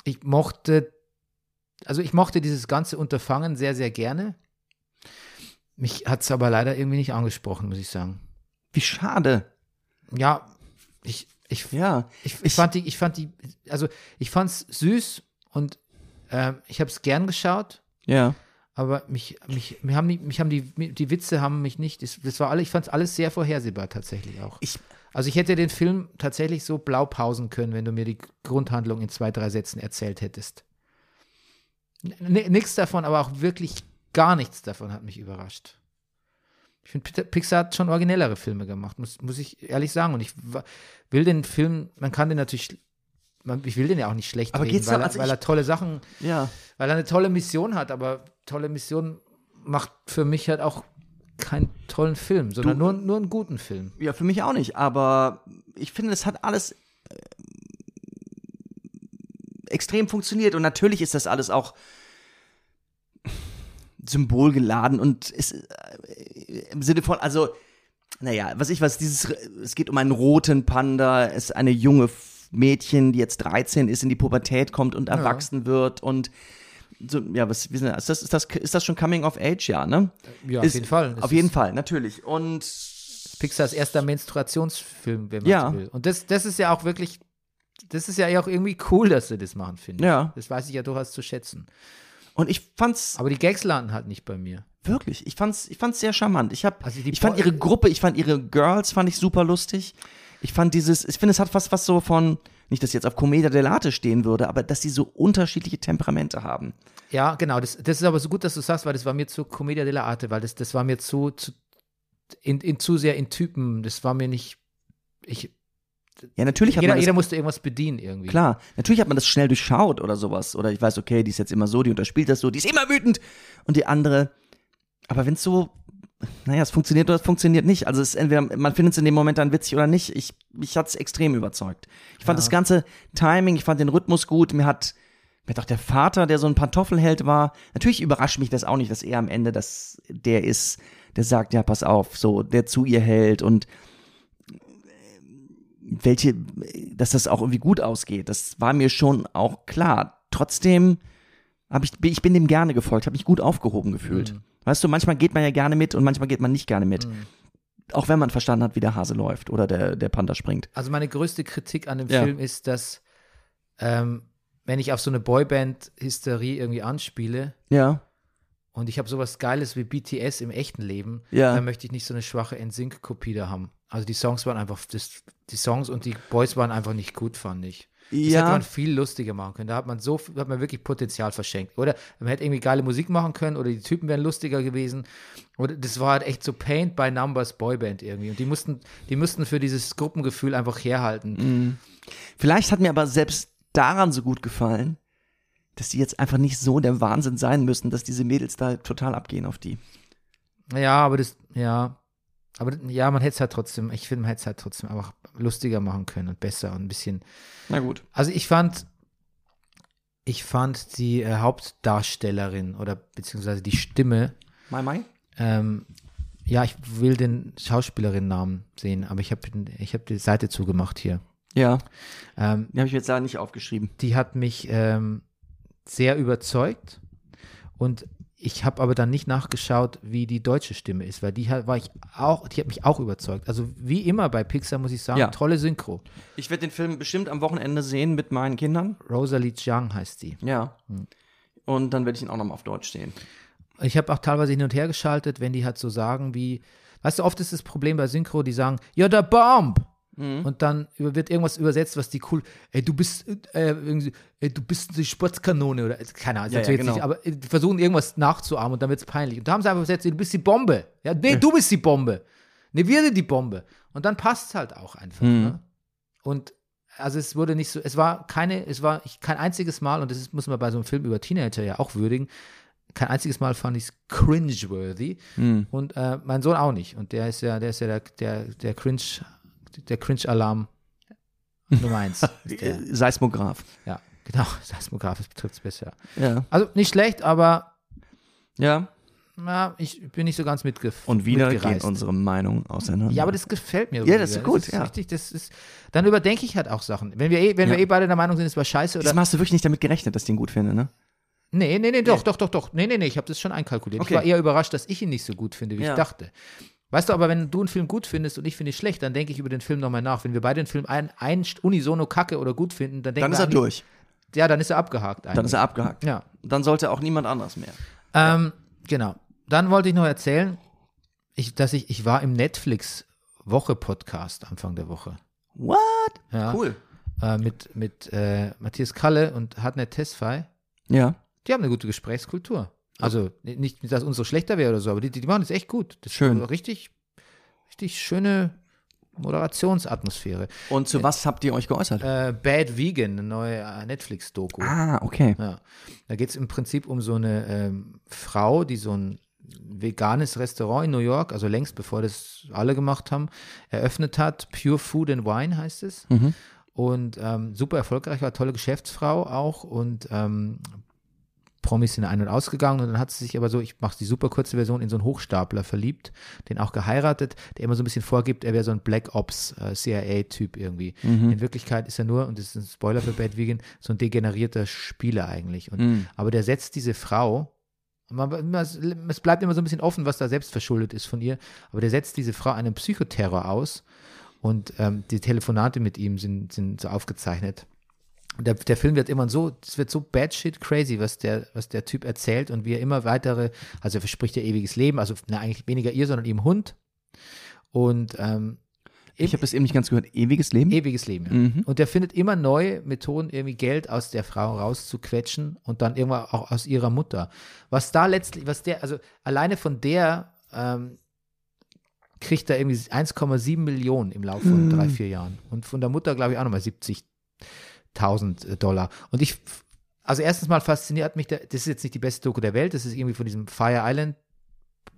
Ich mochte, also ich mochte dieses ganze Unterfangen sehr, sehr gerne. Mich hat es aber leider irgendwie nicht angesprochen, muss ich sagen. Wie schade. Ja, ich, ich, Ja. ich, ich, ich- fand die, ich fand die, also ich fand es süß und ähm, ich habe es gern geschaut, Ja. aber mich, mich, mir haben die, mich haben die, die Witze haben mich nicht, das, das war alle, ich fand es alles sehr vorhersehbar tatsächlich auch. Ich, Also ich hätte den Film tatsächlich so blau pausen können, wenn du mir die Grundhandlung in zwei, drei Sätzen erzählt hättest. N nichts davon, aber auch wirklich gar nichts davon hat mich überrascht. Ich finde, Pixar hat schon originellere Filme gemacht, muss, muss ich ehrlich sagen. Und ich will den Film, man kann den natürlich, man, ich will den ja auch nicht schlecht Aber reden, weil, doch- er, also weil er tolle Sachen, ja. weil er eine tolle Mission hat, aber tolle Mission macht für mich halt auch keinen tollen Film, sondern nur, nur einen guten Film. Ja, für mich auch nicht, aber ich finde, es hat alles äh, extrem funktioniert und natürlich ist das alles auch symbolgeladen und ist äh, im Sinne von, also, naja, was ich was, dieses, es geht um einen roten Panda, es ist eine junge Mädchen, die jetzt 13 ist, in die Pubertät kommt und erwachsen wird und so, ja, was, wie ist das, ist das, ist das schon Coming of Age, ja, ne? Ja, auf Ist- jeden Fall. Auf jeden Fall, natürlich. Und Pixars erster Menstruationsfilm, wenn man Ja. so will. Und das, das ist ja auch wirklich, das ist ja auch irgendwie cool, dass sie das machen, finde ich. Ja. Das weiß ich ja durchaus zu schätzen. Und ich fand's Aber die Gags landen halt nicht bei mir. wirklich, ich fand's, ich fand's sehr charmant. Ich hab, Also ich fand ihre Gruppe, ich fand ihre Girls, fand ich super lustig. Ich fand dieses, ich finde, es hat fast was so von, nicht, dass ich jetzt auf Commedia dell'arte stehen würde, aber dass sie so unterschiedliche Temperamente haben. Ja, genau. Das, das ist aber so gut, dass du sagst, weil das war mir zu Commedia dell'arte, weil das, das war mir zu, zu in, in, zu sehr in Typen. Das war mir nicht. Ich, Ja, natürlich hat jeder, man das, jeder musste irgendwas bedienen irgendwie. klar, natürlich hat man das schnell durchschaut oder sowas. Oder ich weiß, okay, die ist jetzt immer so, die unterspielt das so, die ist immer wütend. Und die andere, aber wenn es so, naja, es funktioniert oder es funktioniert nicht. Also es ist entweder, man findet es in dem Moment dann witzig oder nicht. Ich, mich hat es extrem überzeugt. Ich fand Ja. das ganze Timing, ich fand den Rhythmus gut. Mir hat, mir hat auch der Vater, der so ein Pantoffelheld war, natürlich überrascht mich das auch nicht, dass er am Ende das, der ist, der sagt, ja, pass auf, so, der zu ihr hält und welche, dass das auch irgendwie gut ausgeht. Das war mir schon auch klar. Trotzdem habe ich, ich bin dem gerne gefolgt, habe mich gut aufgehoben gefühlt. Mhm. Weißt du, manchmal geht man ja gerne mit und manchmal geht man nicht gerne mit. Auch wenn man verstanden hat, wie der Hase läuft oder der, der Panda springt. Also meine größte Kritik an dem Ja. Film ist, dass ähm, wenn ich auf so eine Boyband-Hysterie irgendwie anspiele Ja. und ich habe sowas Geiles wie BTS im echten Leben, Ja. dann möchte ich nicht so eine schwache NSYNC-Kopie da haben. Also die Songs waren einfach, das, die Songs und die Boys waren einfach nicht gut, fand ich. Das hätte Ja. man viel lustiger machen können. Da hat man so viel- hat man wirklich Potenzial verschenkt. Oder man hätte irgendwie geile Musik machen können oder die Typen wären lustiger gewesen. Oder das war halt echt so Paint by Numbers Boyband irgendwie. Und die mussten, die mussten für dieses Gruppengefühl einfach herhalten. Vielleicht hat mir aber selbst daran so gut gefallen, dass die jetzt einfach nicht so der Wahnsinn sein müssen, dass diese Mädels da total abgehen auf die. Ja, aber das, ja. Aber ja, man hätte es halt trotzdem, ich finde, man hätte es halt trotzdem einfach lustiger machen können und besser und ein bisschen. Na gut. Also ich fand, ich fand die äh, Hauptdarstellerin oder beziehungsweise die Stimme, Mai Mai? ähm, ja, ich will den Schauspielerin-Namen sehen, aber ich habe ich hab die Seite zugemacht hier. Ja. Ähm, Die habe ich jetzt da nicht aufgeschrieben. die hat mich ähm, sehr überzeugt und ich habe aber dann nicht nachgeschaut, wie die deutsche Stimme ist, weil die hat, war ich auch, die hat mich auch überzeugt. Also wie immer bei Pixar muss ich sagen, Ja. tolle Synchro. Ich werde den Film bestimmt am Wochenende sehen mit meinen Kindern. Rosalie Zhang heißt die. Ja. Hm. Und dann werde ich ihn auch nochmal auf Deutsch sehen. Ich habe auch teilweise hin und her geschaltet, wenn die halt so sagen wie, weißt du, oft ist das Problem bei Synchro, die sagen, ja, der Bomb. Mhm. Und dann wird irgendwas übersetzt, was die cool, ey, du bist, äh, ey, du bist die Sportskanone oder, äh, keine Ahnung, Ja, ja, genau. nicht, aber äh, die versuchen irgendwas nachzuahmen und dann wird es peinlich. Und da haben sie einfach übersetzt, du bist die Bombe. Ja, nee, du bist die Bombe. Nee, wir sind die Bombe. Und dann passt es halt auch einfach. Mhm. Ne? Und also es wurde nicht so, es war keine, es war kein einziges Mal, und das ist, muss man bei so einem Film über Teenager ja auch würdigen, kein einziges Mal fand ich es cringeworthy. Hm. Und äh, mein Sohn auch nicht. Und der ist ja, der ist ja der, der, der Cringe, der Cringe-Alarm Nummer eins. Seismograph. Ja, genau, Seismograph betrifft es besser. Ja. Also nicht schlecht, aber Ja. na, ich bin nicht so ganz mitge Und wieder gehen mitgereist. unsere Meinungen auseinander. Ja, aber das gefällt mir. Ja, das ist gut, Das ist ja. richtig, das ist, dann überdenke ich halt auch Sachen. Wenn wir eh, wenn wir Ja. eh beide der Meinung sind, es war scheiße oder. Diesmal hast du wirklich nicht damit gerechnet, dass ich den gut finde, ne? Nee, nee, nee, doch, doch, doch, doch. Nee, nee, nee, ich habe das schon einkalkuliert. Okay. Ich war eher überrascht, dass ich ihn nicht so gut finde, wie Ja. ich dachte. Weißt du, aber wenn du einen Film gut findest und ich finde ihn schlecht, dann denke ich über den Film nochmal nach. Wenn wir beide den Film ein, ein unisono kacke oder gut finden, dann denken Dann ist er durch. Ja, dann ist er abgehakt eigentlich. Dann ist er abgehakt. Ja. Dann sollte auch niemand anders mehr. Ähm, genau. Dann wollte ich noch erzählen, ich, dass ich, ich war im Netflix-Woche-Podcast Anfang der Woche. What? Ja, Cool. Äh, mit mit äh, Matthias Kalle und Hartnett Tesfaye. Ja. Die haben eine gute Gesprächskultur. Also nicht, dass unsere schlechter wäre oder so, aber die, die machen das echt gut. Das Schön. Richtig, richtig schöne Moderationsatmosphäre. Und zu was habt ihr euch geäußert? Äh, Bad Vegan, eine neue äh, Netflix-Doku. ah, okay. Ja. Da geht es im Prinzip um so eine ähm, Frau, die so ein veganes Restaurant in New York, also längst bevor das alle gemacht haben, eröffnet hat. Pure Food and Wine heißt es. Und ähm, super erfolgreich war, tolle Geschäftsfrau auch und ähm, Promis sind ein- und ausgegangen und dann hat sie sich aber so, ich mache die super kurze Version, in so einen Hochstapler verliebt, den auch geheiratet, der immer so ein bisschen vorgibt, er wäre so ein Black Ops äh, CIA-Typ irgendwie. In Wirklichkeit ist er nur, und das ist ein Spoiler für Bad Vegan, so ein degenerierter Spieler eigentlich. Und, Aber der setzt diese Frau, man, man, es bleibt immer so ein bisschen offen, was da selbst verschuldet ist von ihr, aber der setzt diese Frau einem Psychoterror aus und ähm, die Telefonate mit ihm sind, sind so aufgezeichnet. Und Der, der Film wird immer so, es wird so bad shit crazy, was der, was der Typ erzählt und wie er immer weitere, also er verspricht ja ewiges Leben, also na, eigentlich weniger ihr, sondern ihm Hund. Und ähm, Ich habe das eben nicht ganz gehört. Ewiges Leben? ewiges Leben. Ja. Und der findet immer neue Methoden, irgendwie Geld aus der Frau rauszuquetschen und dann irgendwann auch aus ihrer Mutter. Was da letztlich, was der, also alleine von der ähm, kriegt er irgendwie 1,7 Millionen im Laufe von drei, vier Jahren. Und von der Mutter, glaube ich, auch nochmal 70.000 Dollar. Und ich, also erstens mal fasziniert mich, der, das ist jetzt nicht die beste Doku der Welt, das ist irgendwie von diesem Fire Island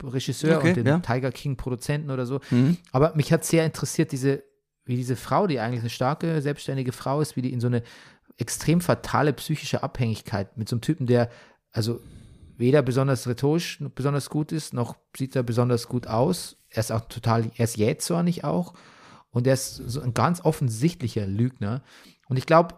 Regisseur Okay, und den ja. Tiger King Produzenten oder so. Mhm. Aber mich hat sehr interessiert, diese, wie diese Frau, die eigentlich eine starke, selbstständige Frau ist, wie die in so eine extrem fatale psychische Abhängigkeit mit so einem Typen, der also weder besonders rhetorisch noch besonders gut ist, noch sieht er besonders gut aus. Er ist auch total, er ist jähzornig auch. Und er ist so ein ganz offensichtlicher Lügner. Und ich glaube,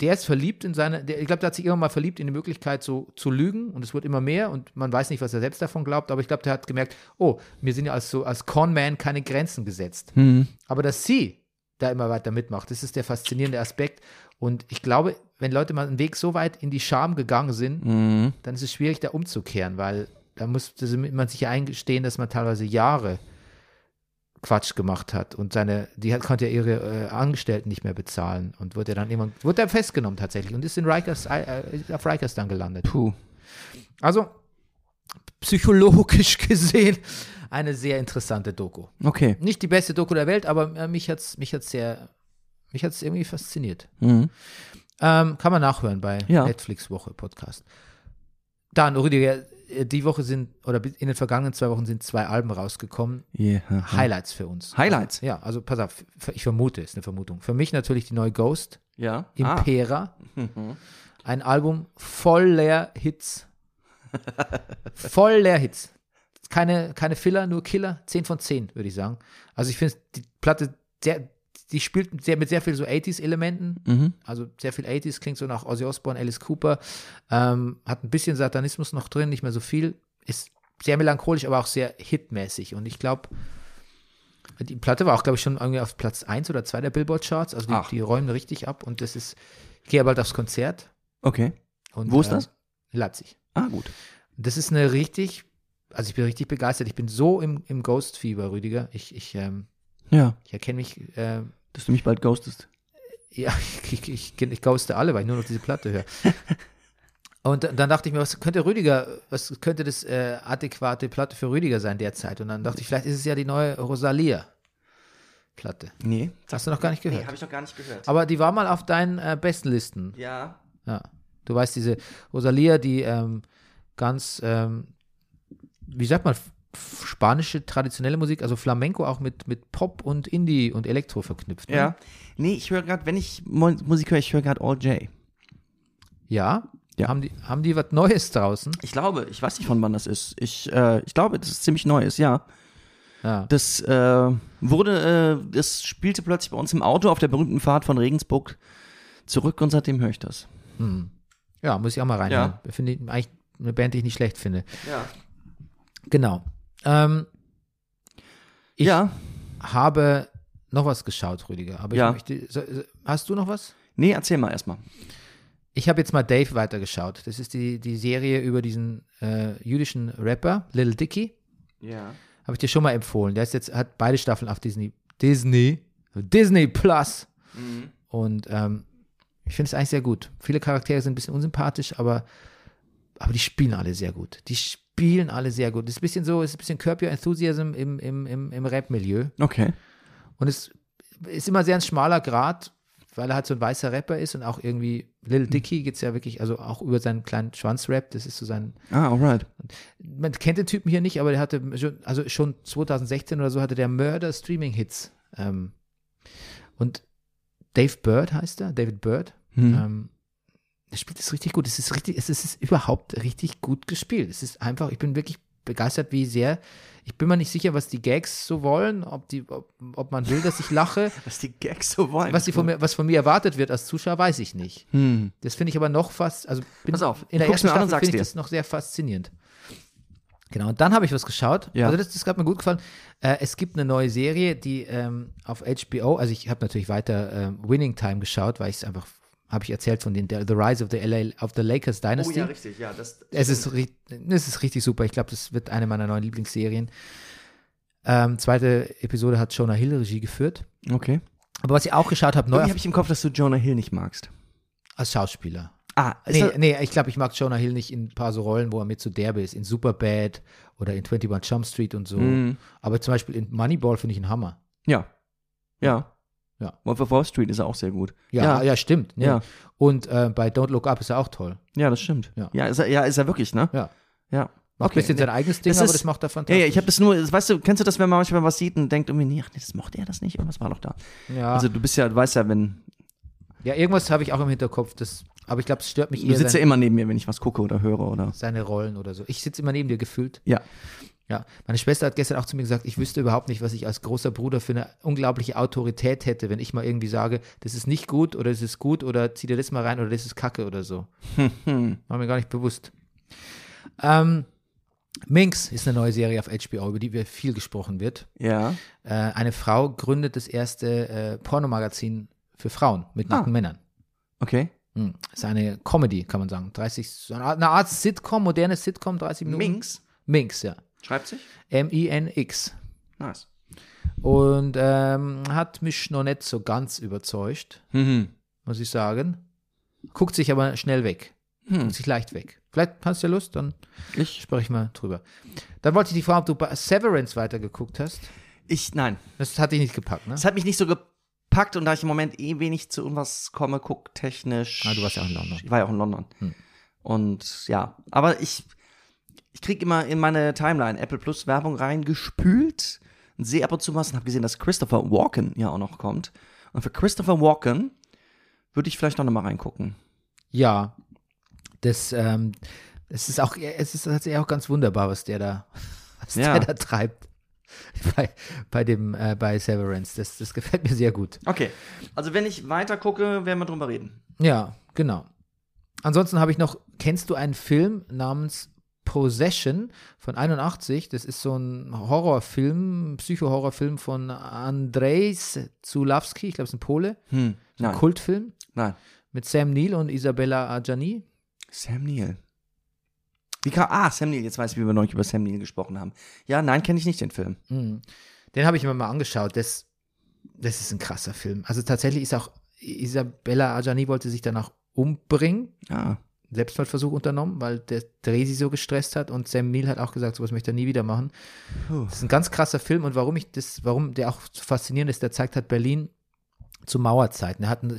der ist verliebt in seine, der, ich glaube, der hat sich irgendwann mal verliebt in die Möglichkeit, so zu lügen und es wird immer mehr und man weiß nicht, was er selbst davon glaubt, aber ich glaube, der hat gemerkt, oh, mir sind ja als so als Conman keine Grenzen gesetzt. Aber dass sie da immer weiter mitmacht, das ist der faszinierende Aspekt. Und ich glaube, wenn Leute mal einen Weg so weit in die Scham gegangen sind, Mhm. dann ist es schwierig, da umzukehren, weil da muss man sich ja eingestehen, dass man teilweise Jahre Quatsch gemacht hat und seine, die hat, konnte ja ihre äh, Angestellten nicht mehr bezahlen und wurde dann irgendwann, wurde er festgenommen tatsächlich und ist in Rikers, äh, ist auf Rikers dann gelandet. Puh. Also psychologisch gesehen eine sehr interessante Doku. Okay. Nicht die beste Doku der Welt, aber äh, mich hat's, mich hat's sehr, mich hat's irgendwie fasziniert. Mhm. Ähm, kann man nachhören bei Ja. Netflix Woche Podcast. Dann, Rüdiger, äh, die Woche sind, oder in den vergangenen zwei Wochen sind zwei Alben rausgekommen. Yeah. Highlights für uns. Highlights? Ja, also pass auf, ich vermute, ist eine Vermutung. Für mich natürlich die neue Ghost, Ja. Ah. Impera. Ein Album voller Hits. voller Hits. Keine, keine Filler, nur Killer. 10 von 10, würde ich sagen. Also ich finde die Platte sehr, die spielt mit sehr, mit sehr viel so 80s-Elementen. Mhm. Also sehr viel 80s, klingt so nach Ozzy Osbourne, Alice Cooper. Ähm, hat ein bisschen Satanismus noch drin, nicht mehr so viel. Ist sehr melancholisch, aber auch sehr hitmäßig. Und ich glaube, die Platte war auch, glaube ich, schon irgendwie auf Platz 1 oder 2 der Billboard-Charts. Also die, Ach. die räumen richtig ab. Und das ist, ich gehe bald aufs Konzert. Okay. Und, Wo ist äh, das? Leipzig. Ah, gut. Das ist eine richtig, also ich bin richtig begeistert. Ich bin so im, im Ghost-Fieber, Rüdiger. Ich, ich, ähm, Ja. ich erkenne mich, äh, Dass du mich bald ghostest. ja, ich, ich, ich, ich ghoste alle, weil ich nur noch diese Platte höre. Und dann dachte ich mir, was könnte Rüdiger, was könnte das äh, adäquate Platte für Rüdiger sein derzeit? Und dann dachte ich, vielleicht ist es ja die neue Rosalia-Platte. Nee. Hast du noch gar nicht gehört. habe ich noch gar nicht gehört. Aber die war mal auf deinen äh, besten Listen. ja. Ja. Du weißt, diese Rosalia, die ähm, ganz, ähm, wie sagt man, spanische traditionelle Musik, also Flamenco auch mit, mit Pop und Indie und Elektro verknüpft. Ne? Ja. Nee, ich höre gerade, wenn ich Musik höre, ich höre gerade All J. Ja? Ja. Haben die, haben die was Neues draußen? Ich glaube, ich weiß nicht, von wann das ist. Ich, äh, ich glaube, das ist ziemlich Neues, ja. Ja. Das äh, wurde, äh, das spielte plötzlich bei uns im Auto auf der berühmten Fahrt von Regensburg zurück und seitdem höre ich das. Hm. Ja, muss ich auch mal reinhören. Finde ich eigentlich eine Band, die ich nicht schlecht finde. Ja. Genau. Ähm, ich ja. habe noch was geschaut, Rüdiger. Aber Ja. ich möchte, hast du noch was? Nee, erzähl mal erstmal. Ich habe jetzt mal Dave weitergeschaut. Das ist die, die Serie über diesen äh, jüdischen Rapper, Little Dicky. Ja. Habe ich dir schon mal empfohlen. Der ist jetzt, hat beide Staffeln auf Disney. Disney. Disney Plus. Und ähm, ich finde es eigentlich sehr gut. Viele Charaktere sind ein bisschen unsympathisch, aber, aber die spielen alle sehr gut. Die spielen alle sehr gut. Das ist ein bisschen so, es ist ein bisschen Curb Your Enthusiasm im, im, im, im Rap-Milieu. Okay. Und es ist immer sehr ein schmaler Grad weil er halt so ein weißer Rapper ist und auch irgendwie Lil Hm. Dicky geht's ja wirklich, also auch über seinen kleinen Schwanzrap, das ist so sein, Ah, alright. man kennt den Typen hier nicht, aber der hatte schon, also schon 2016 oder so hatte der Murder Streaming Hits. Ähm, und Dave Bird heißt er, David Bird. Hm. Ähm, er spielt es richtig gut. Es ist richtig, es ist, überhaupt richtig gut gespielt. Es ist einfach, ich bin wirklich begeistert, wie sehr. Ich bin mir nicht sicher, was die Gags so wollen, ob die, ob, ob man will, dass ich lache. Was die Gags so wollen. Was, die von mir, was von mir erwartet wird als Zuschauer, weiß ich nicht. Hm. Das finde ich aber noch fast, also bin, Pass auf, in der ersten Staffel finde ich dir. das noch sehr faszinierend. Genau, und dann habe ich was geschaut. Ja. Also das, das hat mir gut gefallen. Äh, es gibt eine neue Serie, die ähm, auf HBO, also ich habe natürlich weiter ähm, Winning Time geschaut, weil ich es einfach, habe ich erzählt von den The Rise of the LA, of the Lakers Oh Dynasty. ja, richtig, ja. Das, Es ist, es ist richtig super. Ich glaube, das wird eine meiner neuen Lieblingsserien. Ähm, zweite Episode hat Jonah Hill Regie geführt. Okay. Aber was ich auch geschaut habe, neu habe ich im Kopf, dass du Jonah Hill nicht magst. als Schauspieler. Ah, Nee, das- nee, ich glaube, ich mag Jonah Hill nicht in ein paar so Rollen, wo er mit so derbe ist. In Superbad oder in 21 Jump Street und so. Mhm. Aber zum Beispiel in Moneyball finde ich einen Hammer. Ja. Ja. Ja. Wolf of Wall Street ist er auch sehr gut. Ja, ja, ja, stimmt. Nee. Ja. Und äh, bei Don't Look Up ist er auch toll. Ja, das stimmt. Ja. Ja, ist er, ja, ist er wirklich, ne? Ja. Ja. Macht ein bisschen sein eigenes Ding, Das aber ist- das macht er Ja, fantastisch. ja, ich habe das nur, weißt du, kennst du das, wenn man manchmal was sieht und denkt irgendwie, nee, ach nee, das mochte er das nicht, irgendwas war doch da. ja. Also du bist ja, du weißt ja, wenn, ja, irgendwas habe ich auch im Hinterkopf. Das, aber ich glaube, es stört mich du eher sitzt ja immer neben mir, wenn ich was gucke oder höre oder. seine Rollen oder so. Ich sitze immer neben dir gefühlt. Ja. Ja, meine Schwester hat gestern auch zu mir gesagt, ich wüsste überhaupt nicht, was ich als großer Bruder für eine unglaubliche Autorität hätte, wenn ich mal irgendwie sage, das ist nicht gut oder das ist gut oder zieh dir das mal rein oder das ist Kacke oder so. War mir gar nicht bewusst. Ähm, Minx ist eine neue Serie auf HBO, über die wir viel gesprochen wird. Ja. Äh, eine Frau gründet das erste äh, Pornomagazin für Frauen mit Ah. nackten Männern. Okay. Hm. Ist eine Comedy, kann man sagen. 30, so eine Art, eine Art Sitcom, moderne Sitcom, 30 Minuten. Minx Minx, ja. Schreibt sich. M-I-N-X. Nice. Und ähm, hat mich noch nicht so ganz überzeugt, Mhm. muss ich sagen. Guckt sich aber schnell weg. Hm. Guckt sich leicht weg. Vielleicht hast du ja Lust, dann Ich, spreche ich mal drüber. Dann wollte ich dich fragen, ob du bei Severance weitergeguckt hast. ich, nein. Das hat dich nicht gepackt, ne? Es hat mich nicht so gepackt und da ich im Moment eh wenig zu irgendwas komme, guck technisch. Ah, du warst ja auch in London. Ich war ja auch in London. Hm. Und ja, aber ich, ich kriege immer in meine Timeline Apple Plus Werbung reingespült und sehe ab und zu was und habe gesehen, dass Christopher Walken ja auch noch kommt. Und für Christopher Walken würde ich vielleicht noch mal reingucken. Ja. Das, ähm, es ist auch, es ist tatsächlich auch ganz wunderbar, was der da, was Ja. der da treibt. Bei, bei dem, äh, bei Severance. Das, das gefällt mir sehr gut. Okay, also wenn ich weiter gucke, werden wir drüber reden. Ja, genau. Ansonsten habe ich noch, kennst du einen Film namens Possession von 81? Das ist so ein Horrorfilm, Psycho-Horrorfilm von Andrzej Zulawski, ich glaube, es ist ein Pole, Hm, nein, Kultfilm nein. mit Sam Neill und Isabella Adjani. Sam Neill. Wie kam, ah, Sam Neill, jetzt weiß ich, wie wir neulich über Sam Neill gesprochen haben. Ja, nein, kenne ich nicht den Film. Mhm. Den habe ich mir mal angeschaut. Das, das ist ein krasser Film. Also tatsächlich ist auch Isabella Adjani wollte sich danach umbringen. Ah, Selbstmordversuch unternommen, weil der Dreh sie so gestresst hat und Sam Neill hat auch gesagt, sowas möchte er nie wieder machen. Puh. Das ist ein ganz krasser Film und warum ich das, warum der auch so faszinierend ist, der zeigt hat Berlin zu Mauerzeiten. Er hat ein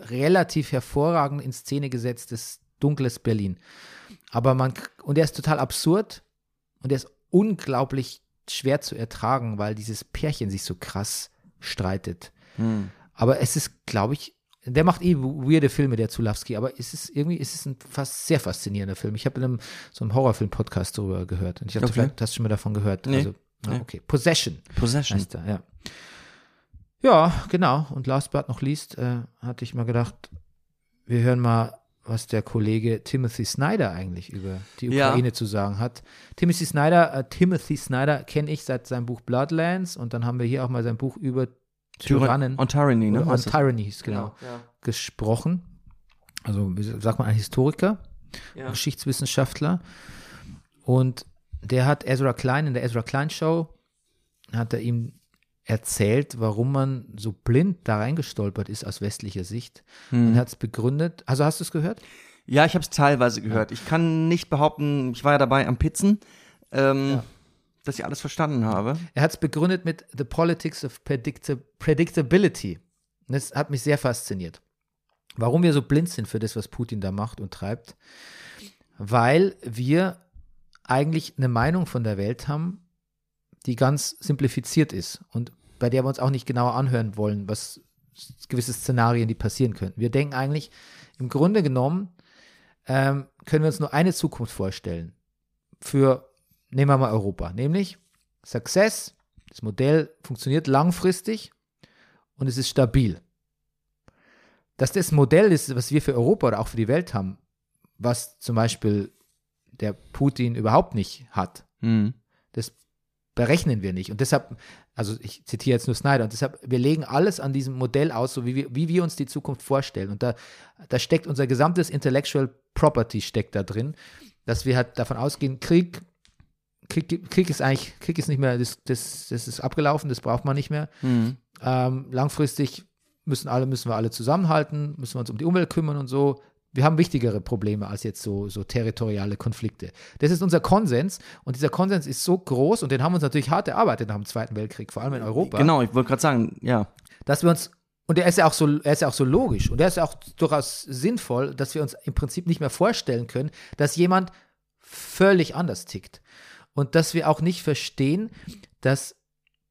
relativ hervorragend in Szene gesetztes dunkles Berlin. Aber man und er ist total absurd und er ist unglaublich schwer zu ertragen, weil dieses Pärchen sich so krass streitet. hm. Aber es ist, glaube ich, der macht eh weirde Filme, der Zulawski, aber es ist irgendwie, es ist ein fast sehr faszinierender Film. Ich habe in einem so einem Horrorfilm-Podcast darüber gehört. Und ich dachte, Okay. vielleicht hast du schon mal davon gehört. Nee. Also, ja, Nee. okay. Possession Possession. heißt er, ja. Ja, genau. Und last but not least äh, hatte ich mal gedacht, wir hören mal, was der Kollege Timothy Snyder eigentlich über die Ja. Ukraine zu sagen hat. Timothy Snyder, äh, Timothy Snyder kenne ich seit seinem Buch Bloodlands und dann haben wir hier auch mal sein Buch über Tyrannen On Tyranny, ne? On hieß, genau, Ja. gesprochen. Also, wie sagt man, ein Historiker, Ja. Geschichtswissenschaftler. Und der hat Ezra Klein in der Ezra Klein Show, hat er ihm erzählt, warum man so blind da reingestolpert ist aus westlicher Sicht. Hm. Und hat es begründet. Also hast du es gehört? Ja, ich habe es teilweise gehört. Ich kann nicht behaupten, ich war ja dabei am Pizzen, ähm, Ja. Dass ich alles verstanden habe. Er hat es begründet mit The Politics of Predicta Predictability. Das hat mich sehr fasziniert. Warum wir so blind sind für das, was Putin da macht und treibt, weil wir eigentlich eine Meinung von der Welt haben, die ganz simplifiziert ist und bei der wir uns auch nicht genauer anhören wollen, was gewisse Szenarien, die passieren könnten. Wir denken eigentlich, im Grunde genommen ähm, können wir uns nur eine Zukunft vorstellen für, nehmen wir mal Europa, nämlich Success, das Modell funktioniert langfristig und es ist stabil. Dass das Modell ist, was wir für Europa oder auch für die Welt haben, was zum Beispiel der Putin überhaupt nicht hat, Mhm. das berechnen wir nicht. Und deshalb, also ich zitiere jetzt nur Snyder, und deshalb, wir legen alles an diesem Modell aus, so wie wir, wie wir uns die Zukunft vorstellen. Und da, da steckt unser gesamtes Intellectual Property steckt da drin, dass wir halt davon ausgehen, Krieg, Krieg, Krieg ist eigentlich, Krieg ist nicht mehr, das, das, das ist abgelaufen, das braucht man nicht mehr. Mhm. Ähm, langfristig müssen alle, müssen wir alle zusammenhalten, müssen wir uns um die Umwelt kümmern und so. Wir haben wichtigere Probleme als jetzt so, so territoriale Konflikte. Das ist unser Konsens und dieser Konsens ist so groß und den haben wir uns natürlich hart erarbeitet nach dem Zweiten Weltkrieg, vor allem in Europa, Genau, ich wollte gerade sagen, ja. dass wir uns und er ist ja auch so, er ist ja auch so logisch und er ist ja auch durchaus sinnvoll, dass wir uns im Prinzip nicht mehr vorstellen können, dass jemand völlig anders tickt und dass wir auch nicht verstehen, dass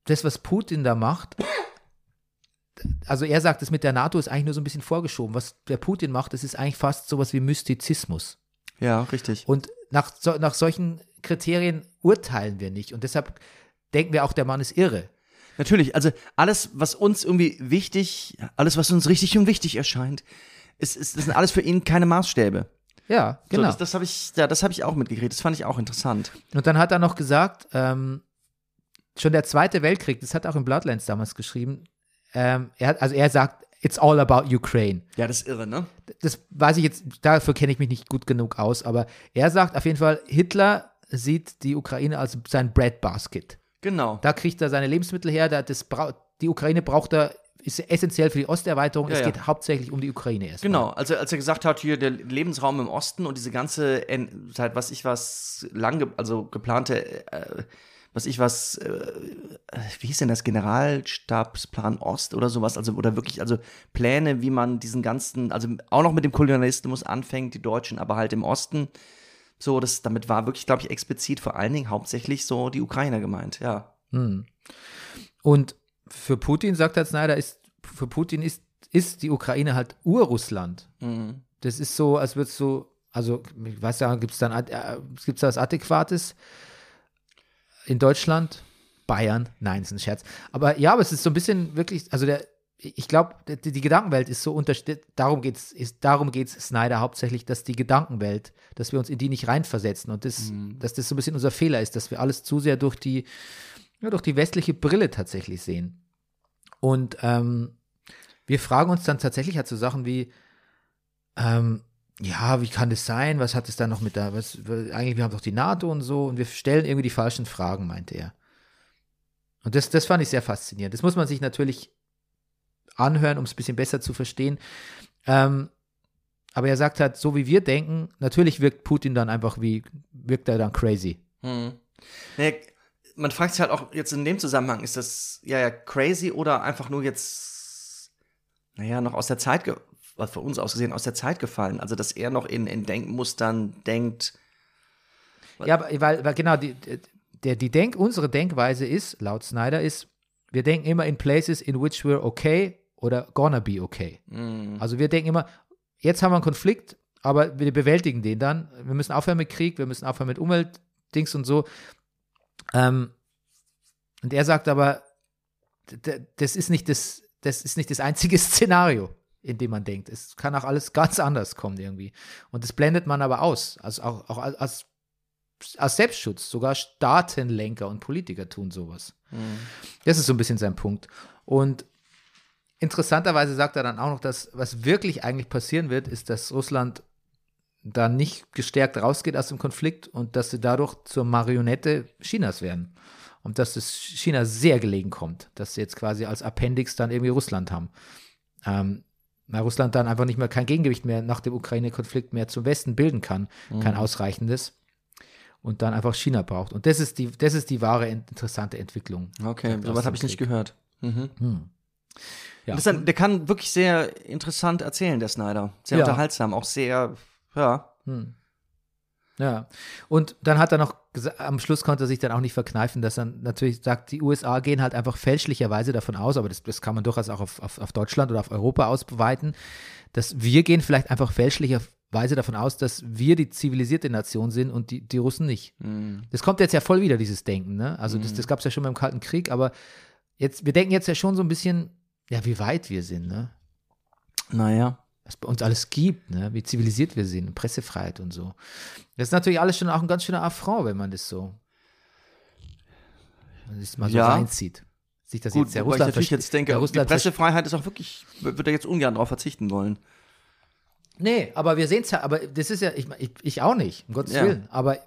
das, was Putin da macht, also er sagt, das mit der NATO ist eigentlich nur so ein bisschen vorgeschoben. Was der Putin macht, das ist eigentlich fast sowas wie Mystizismus. Ja, richtig. Und nach, so, nach solchen Kriterien urteilen wir nicht. Und deshalb denken wir auch, der Mann ist irre. Natürlich, also alles, was uns irgendwie wichtig, alles, was uns richtig und wichtig erscheint, ist, ist, das sind alles für ihn keine Maßstäbe. Ja, genau. So, das das habe ich, ja, das habe ich auch mitgekriegt. Das fand ich auch interessant. Und dann hat er noch gesagt, ähm, schon der Zweite Weltkrieg, das hat er auch in Bloodlands damals geschrieben, ähm, er hat, also er sagt, it's all about Ukraine. Ja, das ist irre, ne? Das weiß ich jetzt, dafür kenne ich mich nicht gut genug aus, aber er sagt auf jeden Fall, Hitler sieht die Ukraine als sein Breadbasket. Genau. Da kriegt er seine Lebensmittel her, da, das die Ukraine braucht er, ist essentiell für die Osterweiterung. Ja, es ja. geht hauptsächlich um die Ukraine erstmal. Genau, also als er gesagt hat, hier der Lebensraum im Osten und diese ganze, seit was ich was, lang, ge also geplante, äh, was ich was, äh, wie hieß denn das, Generalstabsplan Ost oder sowas, also oder wirklich, also Pläne, wie man diesen ganzen, also auch noch mit dem Kolonialismus anfängt, die Deutschen, aber halt im Osten. So, das, damit war wirklich, glaube ich, explizit vor allen Dingen hauptsächlich so die Ukrainer gemeint, ja. Hm. Und für Putin, sagt Herr Snyder, ist, für Putin ist, ist die Ukraine halt Urrussland. Mhm. Das ist so, als würde es so, also, ich weiß ja, gibt es dann, äh, gibt es da was Adäquates in Deutschland? Bayern? Nein, ist ein Scherz. Aber ja, aber es ist so ein bisschen wirklich, also der, ich glaube, die, die Gedankenwelt ist so unterstellt, darum geht es, darum geht es Snyder hauptsächlich, dass die Gedankenwelt, dass wir uns in die nicht reinversetzen und das, dass das so ein bisschen unser Fehler ist, dass wir alles zu sehr durch die, ja, durch die westliche Brille tatsächlich sehen. Und ähm, wir fragen uns dann tatsächlich halt so Sachen wie, ähm, ja, wie kann das sein? Was hat es da noch mit da? Was, eigentlich, wir haben doch die NATO und so und wir stellen irgendwie die falschen Fragen, meinte er. Und das, das fand ich sehr faszinierend. Das muss man sich natürlich anhören, um es ein bisschen besser zu verstehen. Ähm, aber er sagt halt, so wie wir denken, natürlich wirkt Putin dann einfach wie, wirkt er dann crazy. Hm. Naja, man fragt sich halt auch jetzt in dem Zusammenhang, ist das ja, ja crazy oder einfach nur jetzt, naja, noch aus der Zeit, was für uns ausgesehen, aus der Zeit gefallen. Also, dass er noch in, in Denkmustern denkt. Ja, weil, weil genau, die, der, die Denk, unsere Denkweise ist, laut Snyder, ist, wir denken immer in places in which we're okay oder gonna be okay. Hm. Also wir denken immer, jetzt haben wir einen Konflikt, aber wir bewältigen den dann. Wir müssen aufhören mit Krieg, wir müssen aufhören mit Umweltdings und so. Ähm, und er sagt aber, das ist nicht das, das ist nicht das einzige Szenario, in dem man denkt. Es kann auch alles ganz anders kommen irgendwie. Und das blendet man aber aus. Also auch, auch als, als, als Selbstschutz. Sogar Staatenlenker und Politiker tun sowas. Das ist so ein bisschen sein Punkt. Und interessanterweise sagt er dann auch noch, dass was wirklich eigentlich passieren wird, ist, dass Russland da nicht gestärkt rausgeht aus dem Konflikt und dass sie dadurch zur Marionette Chinas werden. Und dass es China sehr gelegen kommt, dass sie jetzt quasi als Appendix dann irgendwie Russland haben. Ähm, weil Russland dann einfach nicht mehr kein Gegengewicht mehr nach dem Ukraine-Konflikt mehr zum Westen bilden kann, kein ausreichendes. Und dann einfach China braucht. Und das ist die, das ist die wahre in- interessante Entwicklung. Okay, sowas habe ich nicht gehört. Mhm. Hm. Ja. Ein, der kann wirklich sehr interessant erzählen, der Snyder. Sehr Ja. unterhaltsam, auch sehr, ja. Ja, und dann hat er noch, am Schluss konnte er sich dann auch nicht verkneifen, dass er natürlich sagt, die USA gehen halt einfach fälschlicherweise davon aus, aber das, das kann man durchaus auch auf, auf, auf Deutschland oder auf Europa ausweiten, dass wir gehen vielleicht einfach fälschlicherweise davon aus, dass wir die zivilisierte Nation sind und die, die Russen nicht. Das kommt jetzt ja voll wieder, dieses Denken, ne? Also das, das gab es ja schon beim Kalten Krieg, aber jetzt, wir denken jetzt ja schon so ein bisschen, ja, wie weit wir sind, ne? Naja. Was bei uns alles gibt, ne? wie zivilisiert wir sind, Pressefreiheit und so. Das ist natürlich alles schon auch ein ganz schöner Affront, wenn man das so, wenn man das mal so Ja. reinzieht. Sich das Gut, jetzt der ich Russland natürlich verste- jetzt denke, die Pressefreiheit ist auch wirklich, würde er jetzt ungern darauf verzichten wollen. Nee, aber wir sehen es ja, aber das ist ja, ich, ich, ich auch nicht, um Gottes Ja. Willen. Aber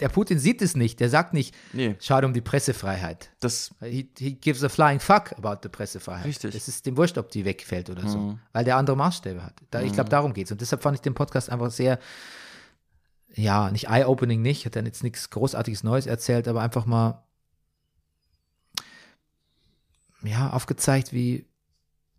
der Putin sieht es nicht, der sagt nicht, Nee. schade um die Pressefreiheit. Das, He, he gives a flying fuck about the Pressefreiheit. Richtig. Es ist dem wurscht, ob die wegfällt oder so, weil der andere Maßstäbe hat. Da, Ich glaube, darum geht es. Und deshalb fand ich den Podcast einfach sehr, ja, nicht eye-opening nicht, hat dann jetzt nichts Großartiges Neues erzählt, aber einfach mal, ja, aufgezeigt, wie,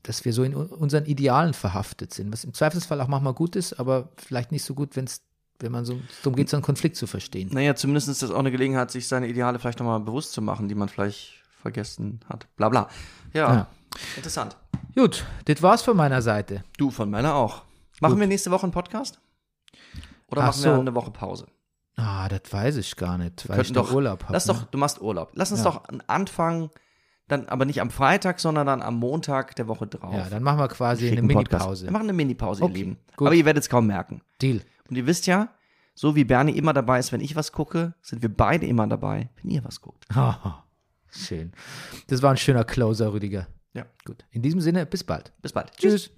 dass wir so in unseren Idealen verhaftet sind, was im Zweifelsfall auch manchmal gut ist, aber vielleicht nicht so gut, wenn's, wenn man so, darum geht, so einen Konflikt zu verstehen. naja, zumindest ist das auch eine Gelegenheit, sich seine Ideale vielleicht nochmal bewusst zu machen, die man vielleicht vergessen hat. Bla bla. Ja, Ja. interessant. Gut, das war's von meiner Seite. Du von meiner auch. Machen wir nächste Woche einen Podcast? Oder Ach machen wir so. eine Woche Pause? Ah, das weiß ich gar nicht, weil ich doch Urlaub habe. Lass doch, du machst Urlaub. Lass uns Ja. doch einen Anfang, dann aber nicht am Freitag, sondern dann am Montag der Woche drauf. Ja, dann machen wir quasi eine Schicken Podcast. Mini-Pause. Wir machen eine Mini-Pause, Okay, ihr Lieben. gut. Aber ihr werdet es kaum merken. Deal. Und ihr wisst ja, so wie Bernie immer dabei ist, wenn ich was gucke, sind wir beide immer dabei, wenn ihr was guckt. Haha, Schön. Das war ein schöner Closer, Rüdiger. Ja. Gut. In diesem Sinne, bis bald. Bis bald. Tschüss.